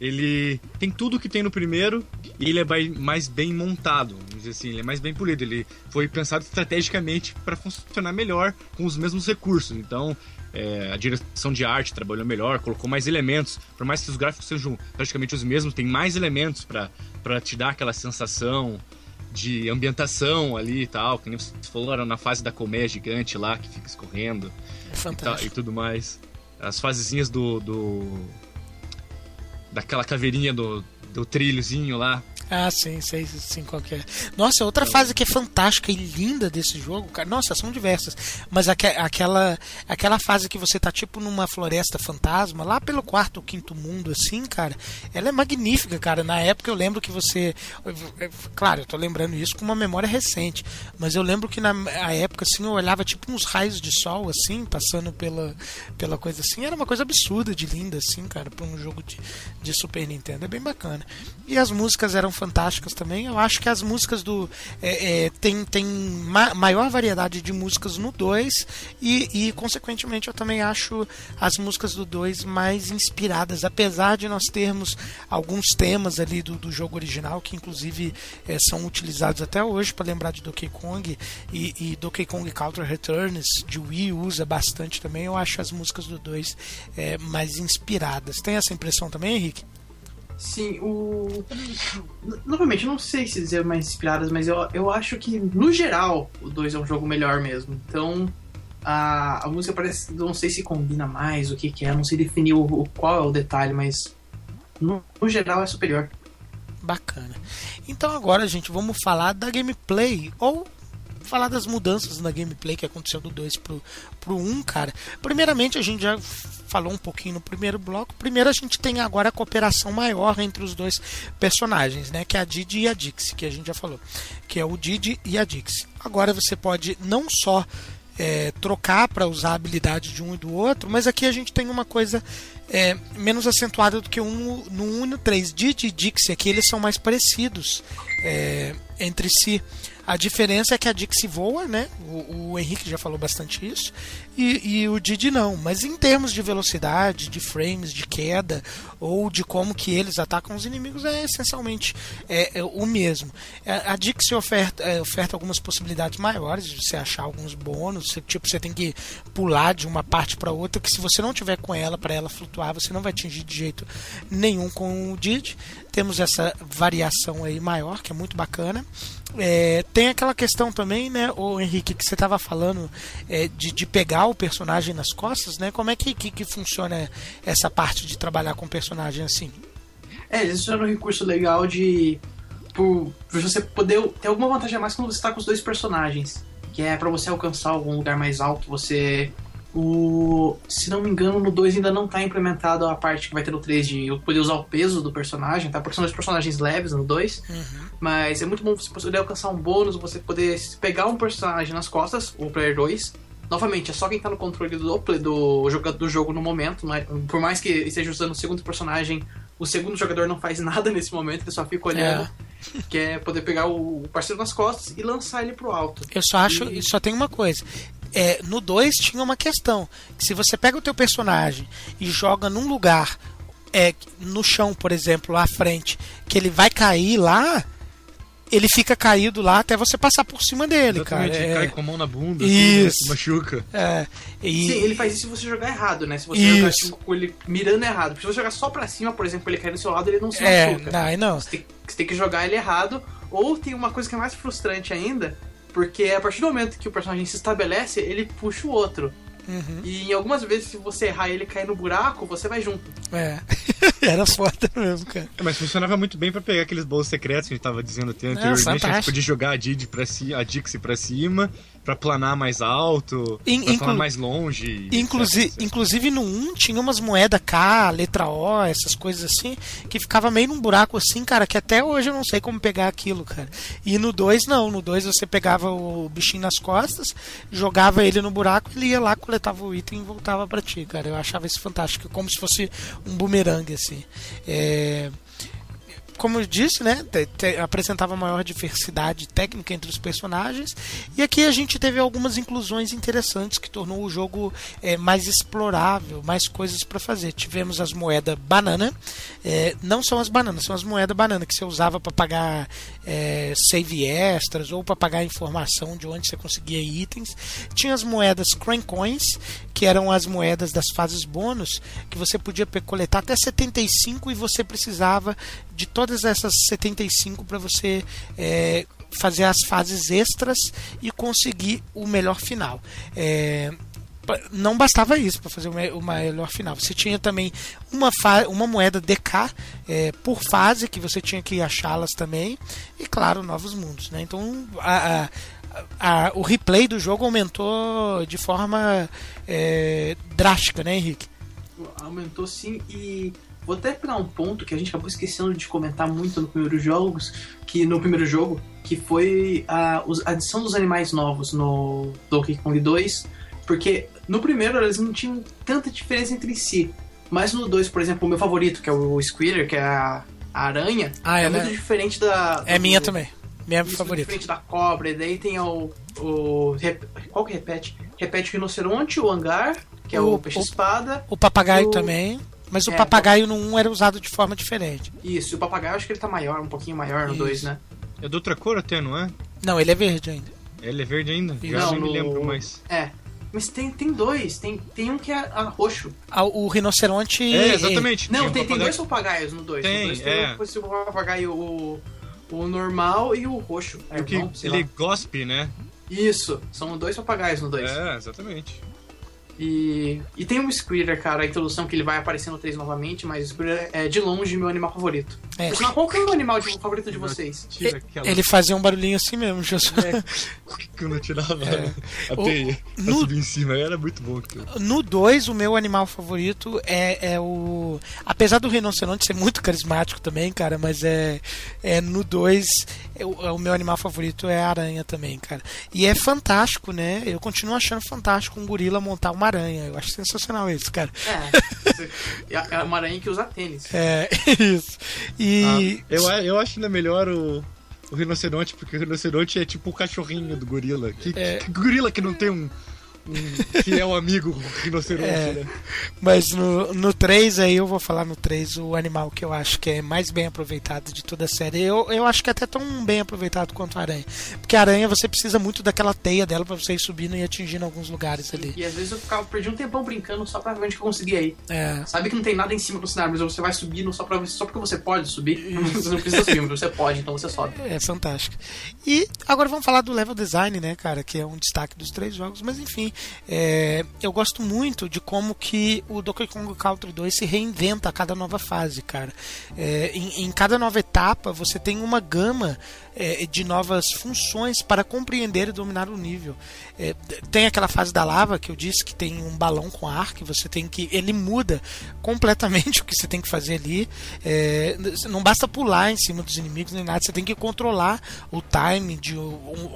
Speaker 3: ele tem tudo que tem no primeiro e ele é mais bem montado, vamos dizer assim, ele é mais bem polido. Ele foi pensado estrategicamente para funcionar melhor com os mesmos recursos. Então, é, a direção de arte trabalhou melhor, colocou mais elementos. Por mais que os gráficos sejam praticamente os mesmos, tem mais elementos para te dar aquela sensação de ambientação ali e tal, que nem vocês falaram na fase da colmeia gigante lá que fica escorrendo
Speaker 1: É
Speaker 3: e, tal,
Speaker 1: fantástico.
Speaker 3: e tudo mais. As fasezinhas do. do daquela caveirinha do, do trilhozinho lá.
Speaker 1: Ah, sim, sei sim qual é. Nossa, outra fase que é fantástica e linda desse jogo, cara. Nossa, são diversas. Mas aque- aquela, aquela fase que você tá tipo numa floresta fantasma, lá pelo quarto ou quinto mundo, assim, cara, ela é magnífica, cara. Na época eu lembro que você. Claro, eu tô lembrando isso com uma memória recente. Mas eu lembro que na época, assim, eu olhava tipo uns raios de sol, assim, passando pela, pela coisa assim. Era uma coisa absurda de linda, assim, cara, pra um jogo de, de Super Nintendo. É bem bacana. E as músicas eram fantásticas também. Eu acho que as músicas do. É, é, tem tem ma maior variedade de músicas no 2 e, e, consequentemente, eu também acho as músicas do 2 mais inspiradas. Apesar de nós termos alguns temas ali do, do jogo original que, inclusive, é, são utilizados até hoje para lembrar de Donkey Kong e, e Donkey Kong Country Returns de Wii usa bastante também. Eu acho as músicas do 2 é, mais inspiradas. Tem essa impressão também, Henrique?
Speaker 2: Sim, o. Novamente, não sei se dizer mais inspiradas, mas eu, eu acho que, no geral, o 2 é um jogo melhor mesmo. Então, a, a música parece. Não sei se combina mais, o que, que é, não sei definir o, o- qual é o detalhe, mas. No, no geral é superior.
Speaker 1: Bacana. Então agora, gente, vamos falar da gameplay ou falar das mudanças na gameplay que aconteceu do 2 pro, pro 1, um, cara. Primeiramente, a gente já falou um pouquinho no primeiro bloco. Primeiro, a gente tem agora a cooperação maior entre os dois personagens, né? Que é a Didi e a Dixie, que a gente já falou. Que é o Didi e a Dixie. Agora você pode não só é, trocar para usar a habilidade de um e do outro, mas aqui a gente tem uma coisa é, menos acentuada do que um, no 1 e no 3. Didi e Dixie aqui eles são mais parecidos é, entre si. A diferença é que a Dixie voa, né? O, o Henrique já falou bastante isso. E, e, o Didi não. Mas em termos de velocidade, de frames, de queda, ou de como que eles atacam os inimigos, é essencialmente é, é o mesmo. A, a Dixie oferta, é, oferta algumas possibilidades maiores de você achar alguns bônus. Você, tipo, você tem que pular de uma parte para outra, que se você não tiver com ela para ela flutuar, você não vai atingir de jeito nenhum com o Didi. Temos essa variação aí maior, que é muito bacana. É, tem aquela questão também, né, o Henrique, que você estava falando é, de, de, pegar o personagem nas costas, né? Como é que, que, que, funciona essa parte de trabalhar com o personagem assim?
Speaker 2: É, eles usaram um recurso legal de. Por, por você poder ter alguma vantagem a mais quando você está com os dois personagens. Que é para você alcançar algum lugar mais alto, você. O, se não me engano, no 2 ainda não está implementado a parte que vai ter no 3 de eu poder usar o peso do personagem, tá? Porque são dois personagens leves no 2.
Speaker 1: Uhum.
Speaker 2: Mas é muito bom você poder alcançar um bônus, você poder pegar um personagem nas costas, o player 2. Novamente, é só quem tá no controle do, do, jogo, do jogo no momento. É, por mais que esteja usando o segundo personagem, o segundo jogador não faz (laughs) nada nesse momento, ele só fica olhando. É. Que é poder pegar o parceiro nas costas e lançar ele pro alto.
Speaker 1: Eu só acho, e só tem uma coisa. É, no 2 tinha uma questão. Que se você pega o teu personagem e joga num lugar é, no chão, por exemplo, lá à frente, que ele vai cair lá, ele fica caído lá até você passar por cima dele,
Speaker 3: Exatamente,
Speaker 1: cara.
Speaker 3: Ele
Speaker 1: é...
Speaker 3: cai com a mão na bunda,
Speaker 1: isso.
Speaker 3: Assim, machuca.
Speaker 1: É, e...
Speaker 2: Sim, ele faz isso se você jogar errado, né? Se você isso. jogar tipo, com ele mirando errado. Porque se você jogar só pra cima, por exemplo, ele cair do seu lado, ele não se
Speaker 1: é,
Speaker 2: machuca.
Speaker 1: Não, não.
Speaker 2: Você tem, você tem que jogar ele errado. Ou tem uma coisa que é mais frustrante ainda, porque a partir do momento que o personagem se estabelece, ele puxa o outro.
Speaker 1: Uhum.
Speaker 2: E algumas vezes, se você errar e ele cair no buraco, você vai junto.
Speaker 1: É. (laughs) Era foda mesmo, cara.
Speaker 3: Mas funcionava muito bem pra pegar aqueles bolos secretos que a gente tava dizendo até anteriormente.
Speaker 1: É,
Speaker 3: a gente podia jogar a Didi pra cima, a Dixie pra cima, pra planar mais alto, In, pra inclu... planar mais longe.
Speaker 1: Inclusive, etc, etc. inclusive no 1 tinha umas moedas K, letra O, essas coisas assim, que ficava meio num buraco assim, cara, que até hoje eu não sei como pegar aquilo, cara. E no 2 não, no 2 você pegava o bichinho nas costas, jogava ele no buraco, ele ia lá, coletava o item e voltava pra ti, cara. Eu achava isso fantástico, como se fosse um bumerangue, assim. É como eu disse, né, te- te- apresentava maior diversidade técnica entre os personagens. E aqui a gente teve algumas inclusões interessantes que tornou o jogo é, mais explorável, mais coisas para fazer. Tivemos as moedas banana, é, não são as bananas, são as moedas banana que você usava para pagar é, save extras ou para pagar informação de onde você conseguia itens. Tinha as moedas Crank Coins, que eram as moedas das fases bônus, que você podia coletar até 75 e você precisava de todas essas 75 para você é, fazer as fases extras e conseguir o melhor final. É, não bastava isso para fazer o me- o melhor final. Você tinha também uma, uma moeda DK é, por fase que você tinha que achá-las também. E claro, novos mundos. Né? Então a- a- a- o replay do jogo aumentou de forma é, drástica, né, Henrique?
Speaker 2: Aumentou sim e vou até pegar um ponto que a gente acabou esquecendo de comentar muito no primeiro jogos, que no primeiro jogo, que foi a, a adição dos animais novos no Donkey Kong 2, porque no primeiro eles não tinham tanta diferença entre si. Mas no 2, por exemplo, o meu favorito, que é o Squirter, que é a, a aranha,
Speaker 1: Ah, é,
Speaker 2: muito
Speaker 1: né?
Speaker 2: diferente da.
Speaker 1: É
Speaker 2: do-
Speaker 1: minha também. Minha
Speaker 2: isso,
Speaker 1: favorita.
Speaker 2: diferente da cobra, e daí tem o. o rep- qual que repete? Repete o rinoceronte, o hangar, que é o,
Speaker 1: O-
Speaker 2: peixe-espada.
Speaker 1: O papagaio
Speaker 2: O-
Speaker 1: também. Mas o
Speaker 2: É,
Speaker 1: papagaio no 1 era usado de forma diferente.
Speaker 2: Isso, e o papagaio acho que ele tá maior, um pouquinho maior no
Speaker 1: Isso.
Speaker 2: 2, né?
Speaker 3: É de outra cor até, não é?
Speaker 1: Não, ele é verde ainda.
Speaker 3: Ele é verde ainda?
Speaker 1: Isso.
Speaker 3: Já
Speaker 2: Não,
Speaker 3: nem me lembro mais.
Speaker 2: É. Mas tem, tem dois, tem, tem um que é a roxo.
Speaker 1: Ah, O rinoceronte.
Speaker 3: É, exatamente.
Speaker 2: Não,
Speaker 3: um
Speaker 2: tem, tem
Speaker 3: papagaio-
Speaker 2: dois papagaios no 2.
Speaker 3: Tem,
Speaker 2: no dois tem
Speaker 3: é.
Speaker 2: o, o papagaio, o, o normal e o roxo. É,
Speaker 3: Porque
Speaker 2: irmão, sei
Speaker 3: ele
Speaker 2: lá.
Speaker 3: gospe, né?
Speaker 2: Isso, são dois papagaios no 2.
Speaker 3: É, exatamente.
Speaker 2: E, e tem o Squirter, cara, a introdução que ele vai aparecer no 3 novamente, mas o Squirter é de longe meu animal favorito.
Speaker 1: É.
Speaker 2: Qual que é o animal de- favorito de vocês?
Speaker 3: Tira aquela
Speaker 1: Ele fazia um barulhinho assim mesmo, Jesus. (laughs)
Speaker 3: que eu não tirava a
Speaker 1: O-
Speaker 3: teia
Speaker 1: no-
Speaker 3: subir em cima. Era muito bom aquilo.
Speaker 1: No 2, o meu animal favorito é, é o. Apesar do rinoceronte ser muito carismático também, cara, mas é. é no 2, é o, é o meu animal favorito é a aranha também, cara. E é fantástico, né? Eu continuo achando fantástico um gorila montar uma aranha. Eu acho sensacional isso, cara.
Speaker 2: É, (laughs) é é uma aranha que usa tênis.
Speaker 1: É, (laughs) isso. E.
Speaker 3: Ah, eu, eu acho ainda melhor o, o rinoceronte, porque o rinoceronte é tipo o cachorrinho do gorila. Que,
Speaker 1: É.
Speaker 3: que gorila que não tem um, (laughs) um fiel amigo rinoceronte,
Speaker 1: É.
Speaker 3: né?
Speaker 1: Mas no, no 3 aí eu vou falar no 3 o animal que eu acho que é mais bem aproveitado de toda a série. Eu, eu acho que é até tão bem aproveitado quanto a aranha. Porque a aranha você precisa muito daquela teia dela pra você ir subindo e atingindo alguns lugares ali.
Speaker 2: E às vezes eu ficava, perdi um tempão brincando só pra ver onde que eu conseguia ir.
Speaker 1: É.
Speaker 2: Sabe que não tem nada em cima do cenário, mas você vai subindo só, pra, só porque você pode subir. (laughs) Você não precisa subir, mas você pode, então você sobe.
Speaker 1: É fantástico. E agora vamos falar do level design, né, cara? Que é um destaque dos três jogos. Mas enfim, é, eu gosto muito de como que o Donkey Kong Country 2 se reinventa a cada nova fase, cara. É, em, em cada nova etapa você tem uma gama é, de novas funções para compreender e dominar o nível. É, tem aquela fase da lava que eu disse que tem um balão com ar que você tem que. Ele muda completamente (laughs) o que você tem que fazer ali. É, não basta pular em cima dos inimigos nem nada, você tem que controlar o time de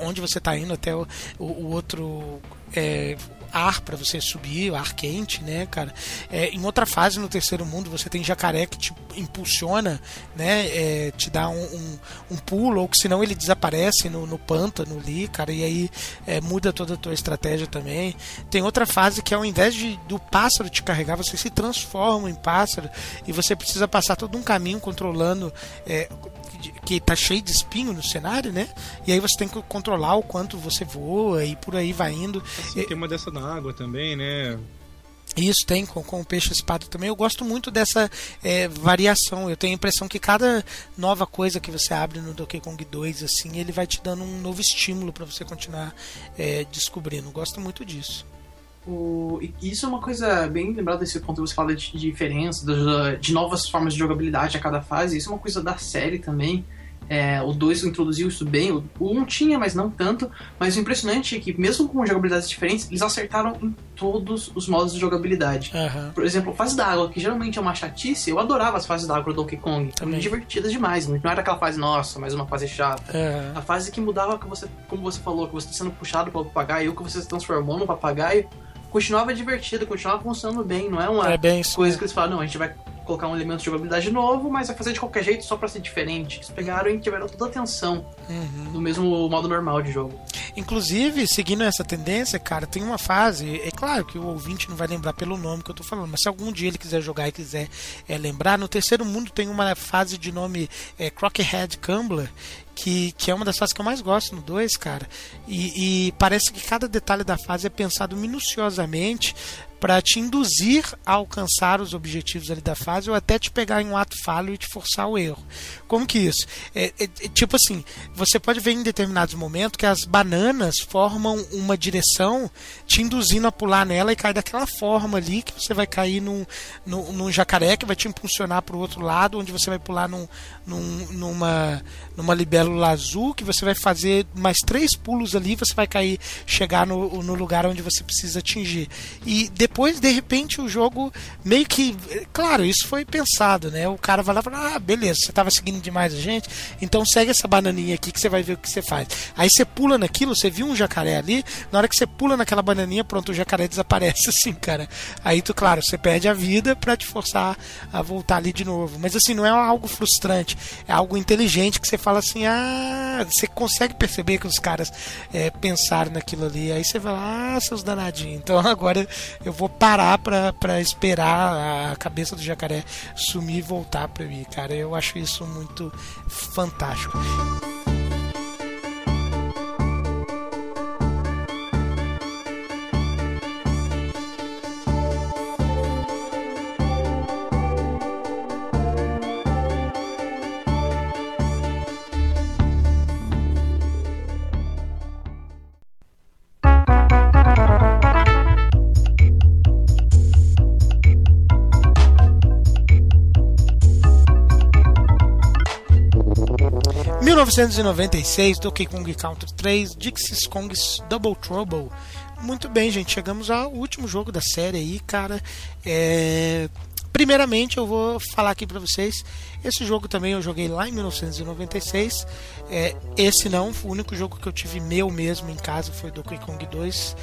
Speaker 1: onde você está indo até o, o- o outro. É, ar para você subir, ar quente, né, cara? É, em outra fase, no terceiro mundo, você tem jacaré que te impulsiona, né? é, te dá um, um, um pulo, ou que senão ele desaparece no, no pântano ali, cara, e aí é, muda toda a tua estratégia também. Tem outra fase que ao invés de, do pássaro te carregar, você se transforma em pássaro e você precisa passar todo um caminho controlando. Que tá cheio de espinho no cenário, né? E aí você tem que controlar o quanto você voa e por aí vai indo.
Speaker 3: Assim, tem uma dessa na água também, né?
Speaker 1: Isso tem com, com o peixe espada também. Eu gosto muito dessa é, variação. Eu tenho a impressão que cada nova coisa que você abre no Donkey Kong 2, assim, ele vai te dando um novo estímulo para você continuar é, descobrindo. Eu gosto muito disso.
Speaker 2: O, isso é uma coisa bem lembrada desse ponto que você fala de, de diferença, de, de novas formas de jogabilidade a cada fase. Isso é uma coisa da série também. É, o 2 introduziu isso bem, o 1 um tinha, mas não tanto. Mas o impressionante é que, mesmo com jogabilidades diferentes, eles acertaram em todos os modos de jogabilidade.
Speaker 1: Aham.
Speaker 2: Por exemplo, a fase da água, que geralmente é uma chatice, eu adorava as fases da água do Donkey Kong.
Speaker 1: Também.
Speaker 2: Divertidas demais. Não era aquela fase, nossa, mais uma fase chata.
Speaker 1: Aham.
Speaker 2: A fase que mudava, que você, como você falou, que você está sendo puxado pelo papagaio, ou que você se transformou no papagaio, continuava divertido, continuava funcionando bem. Não é uma
Speaker 1: É bem isso.
Speaker 2: coisa que eles falam, não, a gente vai colocar um elemento de jogabilidade novo, mas vai fazer de qualquer jeito só pra ser diferente. Eles pegaram e tiveram toda a atenção no mesmo modo normal de jogo.
Speaker 1: Inclusive, seguindo essa tendência, cara, tem uma fase. É claro que o ouvinte não vai lembrar pelo nome que eu tô falando, mas se algum dia ele quiser jogar e quiser é, lembrar, no terceiro mundo tem uma fase de nome é, Crockhead Cumbler. Que, que é uma das fases que eu mais gosto no 2, cara. E, e parece que cada detalhe da fase é pensado minuciosamente para te induzir a alcançar os objetivos ali da fase ou até te pegar em um ato falho e te forçar ao erro. Como que isso? É, é, é, tipo assim, você pode ver em determinados momentos que as bananas formam uma direção te induzindo a pular nela e cair daquela forma ali que você vai cair num, num, num jacaré que vai te impulsionar para o outro lado, onde você vai pular num, num, numa, numa libélula azul, que você vai fazer mais três pulos ali, você vai cair, chegar no, no lugar onde você precisa atingir. E depois, de repente, o jogo meio que. Claro, isso foi pensado, né? O cara vai lá e fala: Ah, beleza, você estava seguindo demais a gente, então segue essa bananinha aqui que você vai ver o que você faz. Aí você pula naquilo, você viu um jacaré ali, na hora que você pula naquela bananinha, pronto, o jacaré desaparece (laughs) assim, cara. Aí tu, claro, você perde a vida para te forçar a voltar ali de novo. Mas assim, não é algo frustrante, é algo inteligente que você fala assim: Ah, você consegue perceber que os caras é, pensaram naquilo ali. Aí você vai lá, ah, seus danadinhos. Então (laughs) agora eu vou parar pra, pra esperar a cabeça do jacaré sumir e voltar pra mim, cara. Eu acho isso muito fantástico. 1996, Donkey Kong Country 3, Dixie Kong's Double Trouble. Muito bem, gente, chegamos ao último jogo da série aí, cara. É... Primeiramente, eu vou falar aqui para vocês. Esse jogo também eu joguei lá em 1996. É, esse não, o único jogo que eu tive meu mesmo em casa foi Donkey Kong 2.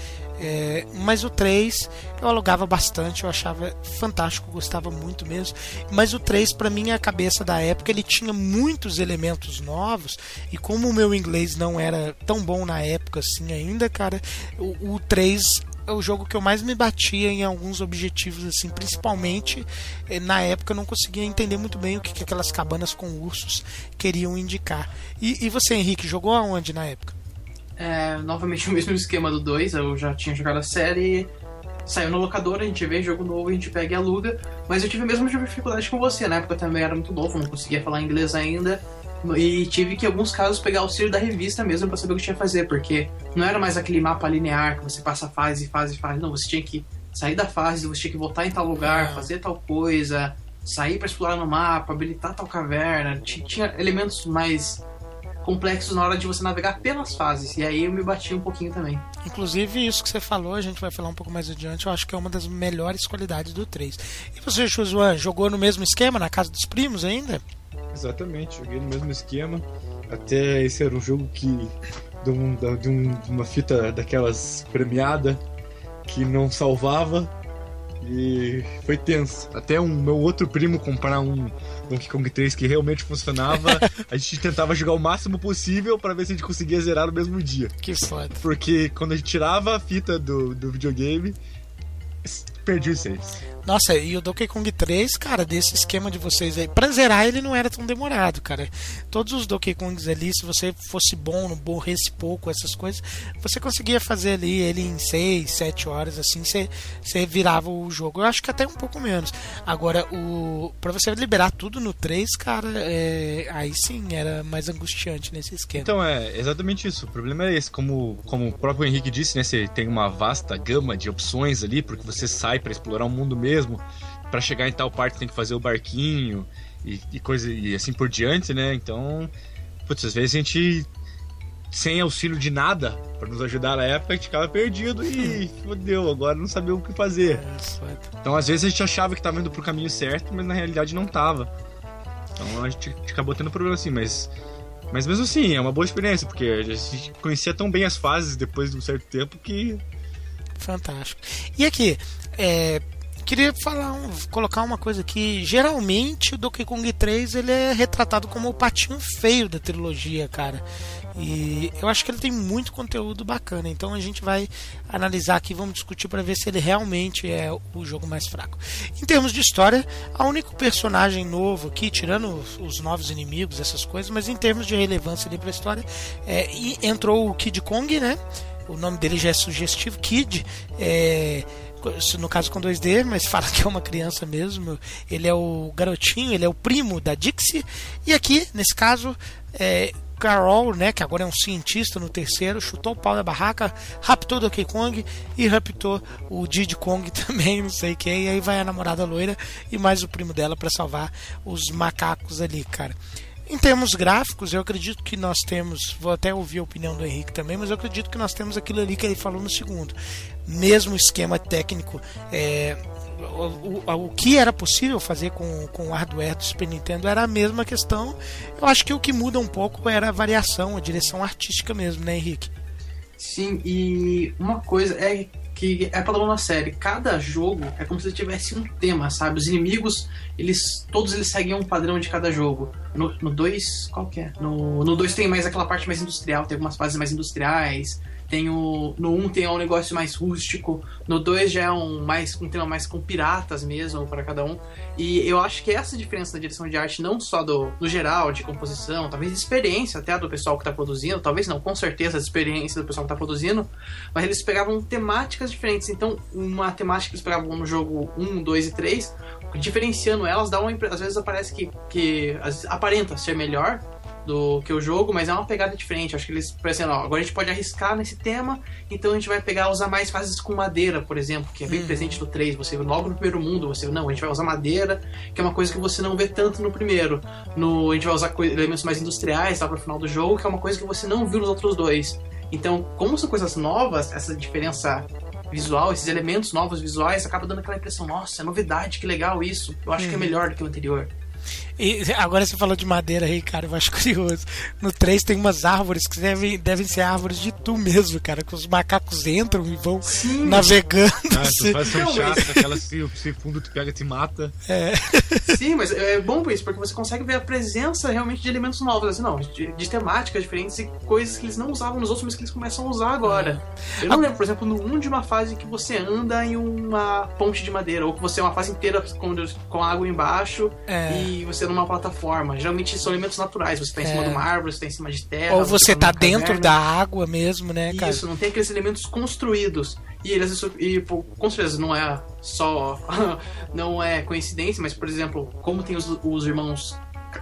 Speaker 1: É, mas o 3 eu alugava bastante, eu achava fantástico, gostava muito mesmo. Mas o 3, para mim, a cabeça da época, ele tinha muitos elementos novos. E como o meu inglês não era tão bom na época assim ainda, cara, o, o 3 é o jogo que eu mais me batia em alguns objetivos, assim, principalmente eh, na época eu não conseguia entender muito bem o que, que aquelas cabanas com ursos queriam indicar. E, e você, Henrique, jogou aonde na época?
Speaker 2: É, novamente (laughs) o mesmo esquema do 2, eu já tinha jogado a série, saiu no locador, a gente vê jogo novo, a gente pega e aluga, mas eu tive a mesma dificuldade com você, na época eu também era muito novo, não conseguia falar inglês ainda, e tive que, em alguns casos, pegar o auxílio da revista mesmo para saber o que tinha que fazer, porque não era mais aquele mapa linear que você passa fase, fase, fase, não, você tinha que sair da fase, você tinha que voltar em tal lugar, fazer tal coisa, sair para explorar no mapa, habilitar tal caverna, tinha elementos mais complexos na hora de você navegar pelas fases. E aí eu me bati um pouquinho também.
Speaker 1: Inclusive, isso que você falou, a gente vai falar um pouco mais adiante, eu acho que é uma das melhores qualidades do 3. E você, Chuzuan, jogou no mesmo esquema, na casa dos primos ainda?
Speaker 3: Exatamente, joguei no mesmo esquema. Até esse era um jogo que. de, um, de, um, de uma fita daquelas premiada que não salvava e foi tenso. Até um meu outro primo comprar um Donkey Kong 3 que realmente funcionava, (laughs) a gente tentava jogar o máximo possível para ver se a gente conseguia zerar no mesmo dia.
Speaker 1: Que foda.
Speaker 3: Porque quando a gente tirava a fita do, do videogame, perdi os saves.
Speaker 1: Nossa, e o Donkey Kong 3, cara, desse esquema de vocês aí, pra zerar ele não era tão demorado, cara. Todos os Donkey Kongs ali, se você fosse bom, não morresse pouco, essas coisas, você conseguia fazer ali ele em 6, 7 horas, assim, você, você virava o jogo. Eu acho que até um pouco menos. Agora, o para você liberar tudo no 3, cara, é, aí sim era mais angustiante nesse esquema.
Speaker 3: Então, é exatamente isso. O problema é esse. Como, como o próprio Henrique disse, né, você tem uma vasta gama de opções ali, porque você sai para explorar o mundo mesmo mesmo. Para chegar em tal parte tem que fazer o barquinho e, e, coisa e assim por diante, né? Então, putz, às vezes a gente sem auxílio de nada para nos ajudar na época, a gente ficava perdido e fodeu, agora não sabia o que fazer. Então, às vezes a gente achava que estava indo pro caminho certo, mas na realidade não tava. Então a gente acabou tendo problema assim, mas mas mesmo assim, é uma boa experiência, porque a gente conhecia tão bem as fases depois de um certo tempo que
Speaker 1: fantástico. E aqui, é, queria falar, um, colocar uma coisa aqui. Geralmente o Donkey Kong 3 ele é retratado como o patinho feio da trilogia, cara. E eu acho que ele tem muito conteúdo bacana. Então a gente vai analisar aqui, vamos discutir para ver se ele realmente é o jogo mais fraco. Em termos de história, o único personagem novo aqui, tirando os, os novos inimigos, essas coisas, mas em termos de relevância ali para a história, é, entrou o Kid Kong, né? O nome dele já é sugestivo, Kid. É, no caso com 2D, mas fala que é uma criança mesmo. Ele é o garotinho, ele é o primo da Dixie. E aqui, nesse caso, é, Carol, né, que agora é um cientista no terceiro, chutou o pau da barraca, raptou Donkey Kong e raptou o Diddy Kong (laughs) também, não sei quem. E aí vai a namorada loira e mais o primo dela para salvar os macacos ali, cara. Em termos gráficos, eu acredito que nós temos, vou até ouvir a opinião do Henrique também, mas eu acredito que nós temos aquilo ali que ele falou no segundo. Mesmo esquema técnico, é, o, o, o, que era possível fazer com, com o hardware do Super Nintendo era a mesma questão. Eu acho que o que muda um pouco era a variação, a direção artística mesmo, né, Henrique?
Speaker 2: Sim, e uma coisa é que é padrão na série. Cada jogo é como se tivesse um tema, sabe? Os inimigos, eles todos eles seguem um padrão de cada jogo. No 2, qual que é? No 2 tem mais aquela parte mais industrial, tem algumas fases mais industriais. Tem o, no 1 um tem um negócio mais rústico, no 2 já é um, mais, um tema mais com piratas mesmo para cada um. E eu acho que essa diferença na direção de arte, não só do, no geral, de composição, talvez de experiência até do pessoal que está produzindo, talvez não, com certeza a experiência do pessoal que está produzindo, mas eles pegavam temáticas diferentes. Então, uma temática que eles pegavam no jogo 1, 2 e 3, diferenciando elas, dá uma, às vezes aparece que, que aparenta ser melhor, do que o jogo, mas é uma pegada diferente. Acho que eles pensam, ó, agora a gente pode arriscar nesse tema, então a gente vai pegar usar mais fases com madeira, por exemplo, que é bem uhum. presente no 3. Você logo no primeiro mundo, você não, a gente vai usar madeira, que é uma coisa que você não vê tanto no primeiro. No a gente vai usar elementos mais industriais lá pro final do jogo, que é uma coisa que você não viu nos outros dois. Então, como são coisas novas, essa diferença visual, esses elementos novos visuais, acaba dando aquela impressão, nossa, é novidade, que legal isso. Eu acho uhum. que é uhum. melhor do que o anterior.
Speaker 1: E agora você falou de madeira aí, cara, eu acho (laughs) curioso. No 3 tem umas árvores que devem, devem ser árvores de tu mesmo, cara, que os macacos entram e vão Sim. navegando. Ah,
Speaker 3: tu faz um chato, aquela se, se fundo tu pega te mata.
Speaker 2: É. (laughs) Sim, mas é bom por isso, porque você consegue ver a presença realmente de elementos novos, assim, não, de, de temáticas diferentes e coisas que eles não usavam nos outros, mas que eles começam a usar agora. Eu não lembro, por exemplo, no 1 de uma fase que você anda em uma ponte de madeira, ou que você é uma fase inteira com, com água embaixo é. e você numa plataforma. Geralmente são elementos naturais. Você está em é. cima de uma árvore, você está em cima de terra.
Speaker 1: Ou você está tá dentro da água mesmo, né,
Speaker 2: cara? Isso, não tem aqueles elementos construídos. E eles, e, com certeza, não é só. (laughs) não é coincidência, mas, por exemplo, como tem os, os irmãos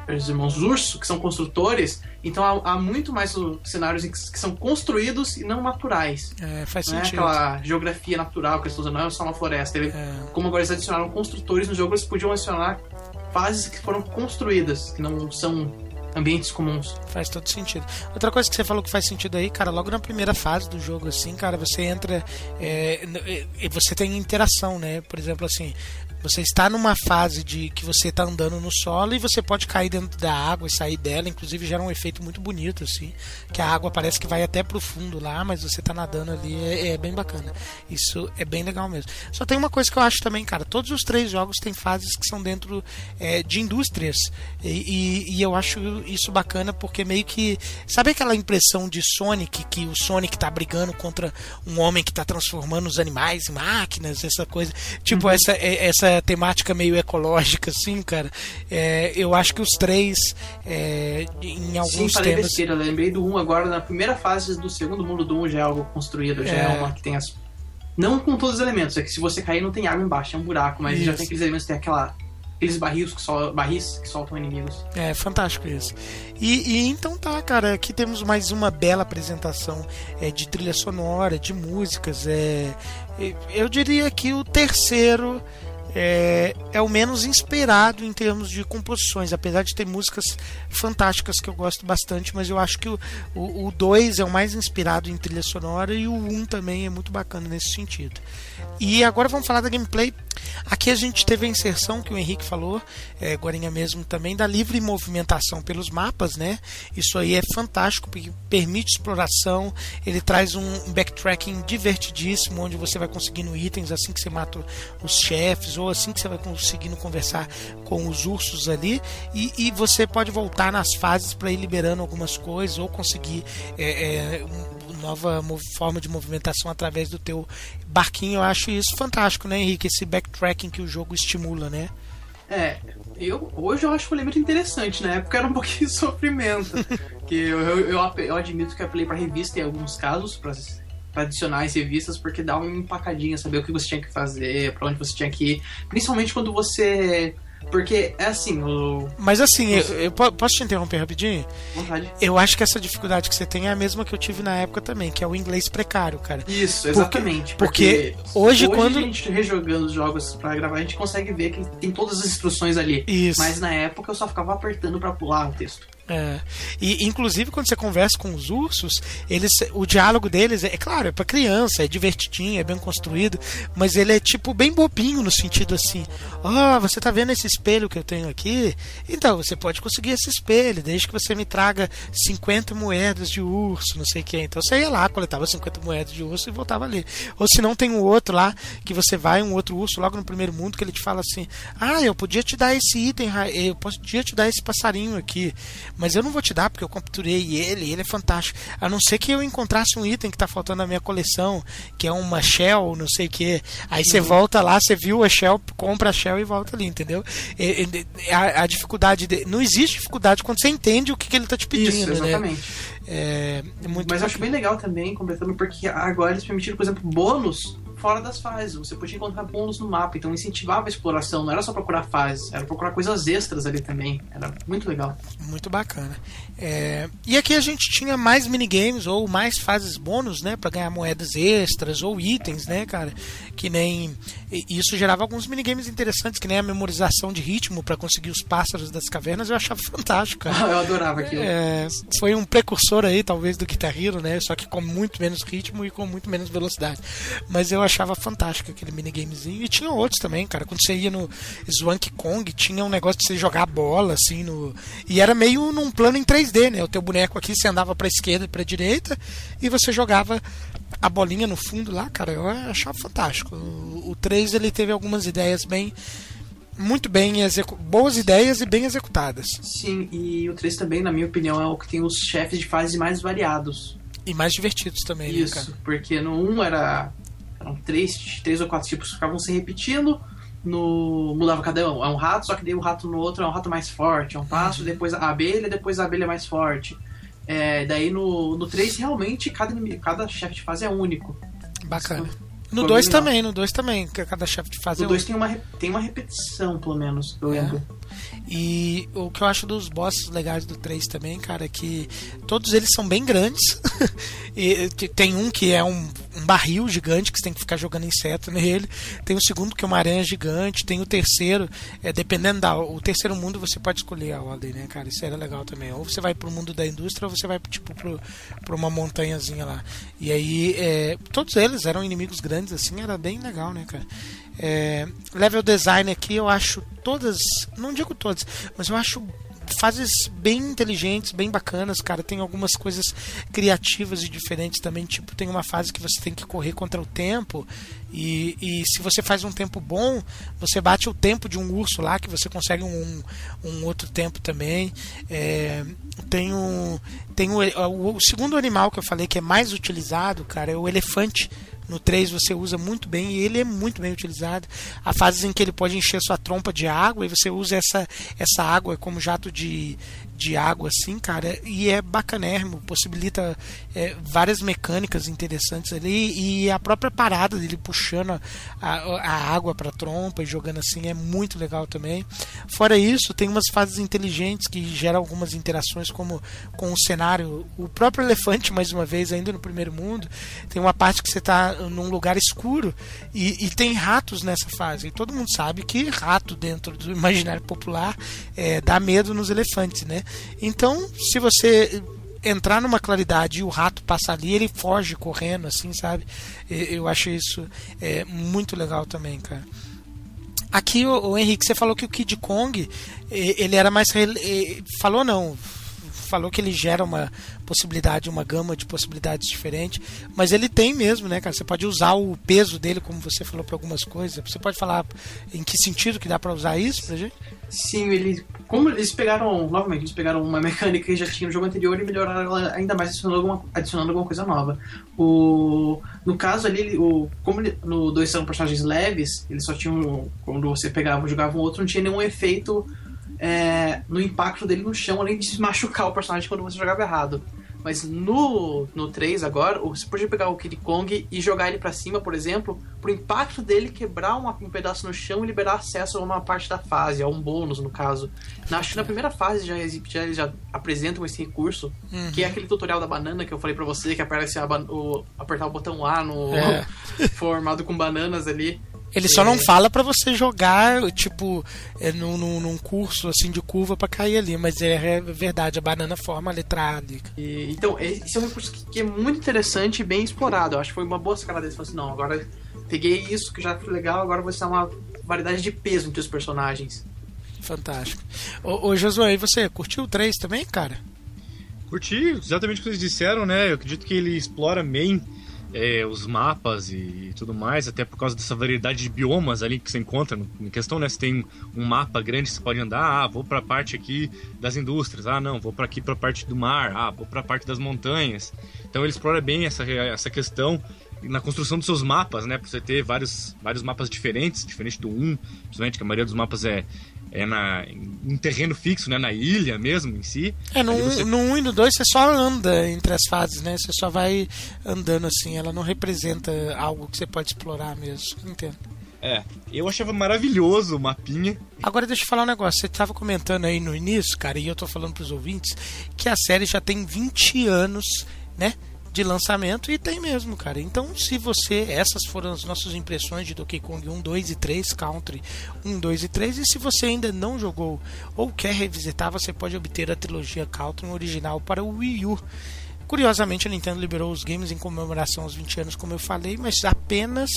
Speaker 2: os irmãos Urso, que são construtores, então há, há muito mais cenários que, que, são construídos e não naturais.
Speaker 1: É, faz não
Speaker 2: é
Speaker 1: sentido.
Speaker 2: É aquela geografia natural que eles estão usando, não é só uma floresta. Ele, é. Como agora eles adicionaram construtores no jogo, eles podiam adicionar fases que foram construídas, que não são ambientes comuns.
Speaker 1: Faz todo sentido. Outra coisa que você falou que faz sentido aí, cara, logo na primeira fase do jogo, assim, cara, você entra é, e você tem interação, né? Por exemplo, assim, você está numa fase de que você está andando no solo e você pode cair dentro da água e sair dela. Inclusive gera um efeito muito bonito, assim. Que a água parece que vai até pro fundo lá, mas você está nadando ali. É, é, bem bacana. Isso é bem legal mesmo. Só tem uma coisa que eu acho também, cara. Todos os três jogos têm fases que são dentro é, de indústrias. E, e, e, eu acho isso bacana porque meio que. Sabe aquela impressão de Sonic, que o Sonic está brigando contra um homem que está transformando os animais em máquinas, essa coisa. Tipo, uhum. essa, é, essa temática meio ecológica, assim, cara. É, eu acho que os três, é, em alguns Sim, falei temas...
Speaker 2: besteira, lembrei do 1 um agora, na primeira fase do segundo mundo do 1 um já é algo construído, já é, é uma que tem as... Não com todos os elementos, é que se você cair não tem água embaixo, é um buraco, mas Isso. já tem aqueles elementos, tem aquela aqueles barris que, sol, barris que soltam inimigos.
Speaker 1: É, fantástico isso. E, e, então tá, cara, aqui temos mais uma bela apresentação é, de trilha sonora, de músicas. É, eu diria que o terceiro é, é, o menos inspirado em termos de composições, apesar de ter músicas fantásticas que eu gosto bastante, mas eu acho que o 2 é o mais inspirado em trilha sonora e o 1 um também é muito bacana nesse sentido. E agora vamos falar da gameplay. Aqui a gente teve a inserção que o Henrique falou, é, Guarinha mesmo também, da livre movimentação pelos mapas, né? Isso aí é fantástico, porque permite exploração, ele traz um backtracking divertidíssimo, onde você vai conseguindo itens assim que você mata os chefes ou assim que você vai conseguindo conversar com os ursos ali e, e você pode voltar nas fases para ir liberando algumas coisas ou conseguir é, é, nova forma de movimentação através do teu barquinho. Eu acho isso fantástico, né, Henrique? Esse backtracking que o jogo estimula, né?
Speaker 2: É, eu, hoje eu acho o elemento interessante, na época era um (laughs) pouquinho de sofrimento. que eu, eu, eu, eu admito que pra revista em alguns casos, pra adicionar as revistas, porque dá uma empacadinha, saber o que você tinha que fazer, pra onde você tinha que ir. Principalmente quando você porque é assim, o.
Speaker 1: Mas assim, eu, eu posso te interromper rapidinho?
Speaker 2: Vontade.
Speaker 1: Eu acho que essa dificuldade que você tem é a mesma que eu tive na época também, que é o inglês precário, cara.
Speaker 2: Isso, exatamente.
Speaker 1: Porque, porque hoje,
Speaker 2: hoje,
Speaker 1: quando.
Speaker 2: a gente rejogando os jogos pra gravar, a gente consegue ver que tem todas as instruções ali.
Speaker 1: Isso.
Speaker 2: Mas na época eu só ficava apertando para pular o texto.
Speaker 1: É. E inclusive quando você conversa com os ursos, eles, o diálogo deles é, é claro, é para criança, é divertidinho, é bem construído, mas ele é tipo bem bobinho no sentido assim: "Ó, oh, você tá vendo esse espelho que eu tenho aqui? Então você pode conseguir esse espelho, desde que você me traga 50 moedas de urso, não sei o que. Então você ia lá, coletava 50 moedas de urso e voltava ali. Ou se não tem um outro lá que você vai um outro urso logo no primeiro mundo que ele te fala assim: "Ah, eu podia te dar esse item, eu podia te dar esse passarinho aqui, mas eu não vou te dar porque eu capturei ele, ele é fantástico. A não ser que eu encontrasse um item que tá faltando na minha coleção, que é uma shell, não sei o que. Aí você uhum. volta lá, você viu a shell, compra a shell e volta ali, entendeu? E, e, a, a, dificuldade. De, não existe dificuldade quando você entende o que, que ele tá te pedindo, Isso,
Speaker 2: né? exatamente.
Speaker 1: né? É, é
Speaker 2: Mas eu acho bem legal também, completando, porque agora eles permitiram, por exemplo, bônus fora das fases. Você podia encontrar bônus no mapa, então incentivava a exploração. Não era só procurar fases, era procurar coisas extras ali também. Era muito legal.
Speaker 1: Muito bacana. É... E aqui a gente tinha mais minigames ou mais fases bônus, né, para ganhar moedas extras ou itens, né, cara? Que nem isso gerava alguns minigames interessantes, que nem a memorização de ritmo para conseguir os pássaros das cavernas. Eu achava (laughs) fantástico, cara.
Speaker 2: eu adorava aquilo.
Speaker 1: É... Foi um precursor aí, talvez, do Guitar Hero, né? Só que com muito menos ritmo e com muito menos velocidade. Mas eu achava fantástico aquele minigamezinho. E tinha outros também, cara. Quando você ia no Swank Kong, tinha um negócio de você jogar bola, assim, no. E era meio num plano em 3D, né? O teu boneco aqui, você andava pra esquerda e pra direita, e você jogava a bolinha no fundo lá, cara. Eu achava fantástico. O, o 3 ele teve algumas ideias bem muito bem execu boas ideias e bem executadas.
Speaker 2: Sim, e o 3 também, na minha opinião, é o que tem os chefes de fase mais variados.
Speaker 1: E mais divertidos também,
Speaker 2: Isso,
Speaker 1: né,
Speaker 2: porque no 1 era eram três, três ou quatro tipos que ficavam se repetindo. No, mudava cada um. É um rato, só que daí o rato no outro é um rato mais forte. É um pássaro, depois a abelha, depois a abelha mais forte. É, daí no, no 3, realmente, cada, cada chefe de fase é único.
Speaker 1: Bacana. No 2 também, no 2 também, cada chefe de fase
Speaker 2: no
Speaker 1: é
Speaker 2: único. No 2 tem uma, tem uma repetição, pelo menos, eu é. lembro.
Speaker 1: E o que eu acho dos bosses legais do 3 também, cara, é que todos eles são bem grandes. (laughs) e tem um que é um, um, barril gigante que você tem que ficar jogando inseto (laughs) nele. Tem o segundo que é uma aranha gigante. Tem o terceiro, é, dependendo da. O terceiro mundo você pode escolher a ordem, né, cara? Isso era legal também. Ou você vai pro mundo da indústria ou você vai tipo pro, pro uma montanhazinha lá. E aí, é, todos eles eram inimigos grandes, assim, era bem legal, né, cara? É, level design aqui eu acho todas, não digo todas, mas eu acho fases bem inteligentes, bem bacanas, cara. Tem algumas coisas criativas e diferentes também. Tipo, tem uma fase que você tem que correr contra o tempo. E, e se você faz um tempo bom, você bate o tempo de um urso lá, que você consegue um, um outro tempo também. É, tem um, tem o, o, o segundo animal que eu falei que é mais utilizado, cara, é o elefante no 3 você usa muito bem e ele é muito bem utilizado. Há fases em que ele pode encher sua trompa de água e você usa essa, essa água como jato de, de água, assim, cara, e é bacanérrimo, possibilita é, várias mecânicas interessantes ali e a própria parada dele puxando a, a água para trompa e jogando assim é muito legal também. Fora isso, tem umas fases inteligentes que geram algumas interações, como com o cenário, o próprio elefante, mais uma vez, ainda no primeiro mundo, tem uma parte que você está num lugar escuro e, e, tem ratos nessa fase. E todo mundo sabe que rato dentro do imaginário popular é, dá medo nos elefantes, né? Então, se você entrar numa claridade e o rato passar ali, ele foge correndo, assim, sabe? Eu acho isso é, muito legal também, cara. Aqui, o, o, Henrique, você falou que o Kid Kong, ele era mais. Falou não, falou que ele gera uma possibilidade, uma gama de possibilidades diferentes, mas ele tem mesmo, né, cara? Você pode usar o peso dele, como você falou, para algumas coisas. Você pode falar em que sentido que dá para usar isso pra gente?
Speaker 2: Sim, eles. Como eles pegaram. Novamente, eles pegaram uma mecânica que já tinha no jogo anterior e melhoraram ela ainda mais adicionando alguma, adicionando alguma coisa nova. O, no caso ali, o, como ele, no dois são personagens leves, eles só tinham. Quando você pegava e jogava um outro, não tinha nenhum efeito é, no impacto dele no chão, além de machucar o personagem quando você jogava errado. Mas no, no 3 agora, você podia pegar o Kid Kong e jogar ele para cima, por exemplo, pro impacto dele quebrar uma, um pedaço no chão e liberar acesso a uma parte da fase, a um bônus no caso. Na, acho que na primeira fase já, já, já apresentam esse recurso,
Speaker 1: Uhum.
Speaker 2: que é aquele tutorial da banana que eu falei para você, que aparece a, o, apertar o botão A no
Speaker 1: É. (laughs)
Speaker 2: formado com bananas ali.
Speaker 1: Ele só
Speaker 2: É.
Speaker 1: não fala pra você jogar, tipo, é, num, num, num curso assim de curva pra cair ali, mas é, é verdade, a banana forma a letra A.
Speaker 2: E, então, esse é um recurso que, que é muito interessante e bem explorado. Eu acho que foi uma boa sacada deles. Falei assim, não, agora peguei isso que já foi legal, agora vou ser uma variedade de peso entre os personagens.
Speaker 1: Fantástico. Ô, ô Josué, e você curtiu o 3 também, cara?
Speaker 3: Curti exatamente o que vocês disseram, né? Eu acredito que ele explora bem é, os mapas e tudo mais, até por causa dessa variedade de biomas ali que você encontra. no- Em questão, né? Você tem um mapa grande, você pode andar, ah, vou pra parte aqui das indústrias, ah, não, vou para aqui pra parte do mar, ah, vou pra parte das montanhas. Então ele explora bem essa, essa questão na construção dos seus mapas, né? Pra você ter vários, vários mapas diferentes, diferente do 1, principalmente que a maioria dos mapas é, é na, em terreno fixo, né? Na ilha mesmo em si.
Speaker 1: É, no 1
Speaker 3: você-
Speaker 1: no um e no 2 você só anda entre as fases, né? Você só vai andando assim, ela não representa algo que você pode explorar mesmo. Entendo.
Speaker 3: É, eu achava maravilhoso o mapinha.
Speaker 1: Agora deixa eu falar um negócio. Você estava comentando aí no início, cara, e eu tô falando pros ouvintes, que a série já tem 20 anos, né? De lançamento e tem mesmo, cara. Então, se você. Essas foram as nossas impressões de Donkey Kong 1, 2 e 3, Country 1, 2 e 3. E se você ainda não jogou ou quer revisitar, você pode obter a trilogia Country original para o Wii U. Curiosamente, a Nintendo liberou os games em comemoração aos 20 anos, como eu falei, mas apenas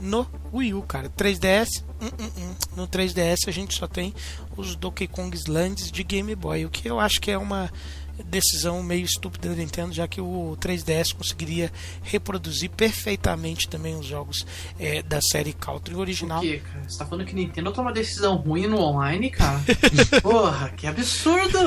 Speaker 1: no Wii U, cara. 3DS, hum, hum, hum. no 3DS a gente só tem os Donkey Kong Lands de Game Boy, o que eu acho que é uma decisão meio estúpida da Nintendo, já que o 3DS conseguiria reproduzir perfeitamente também os jogos eh, da série Country original.
Speaker 2: Por quê, cara? Você tá falando que Nintendo toma decisão ruim no online, cara? (laughs) Porra, que absurdo!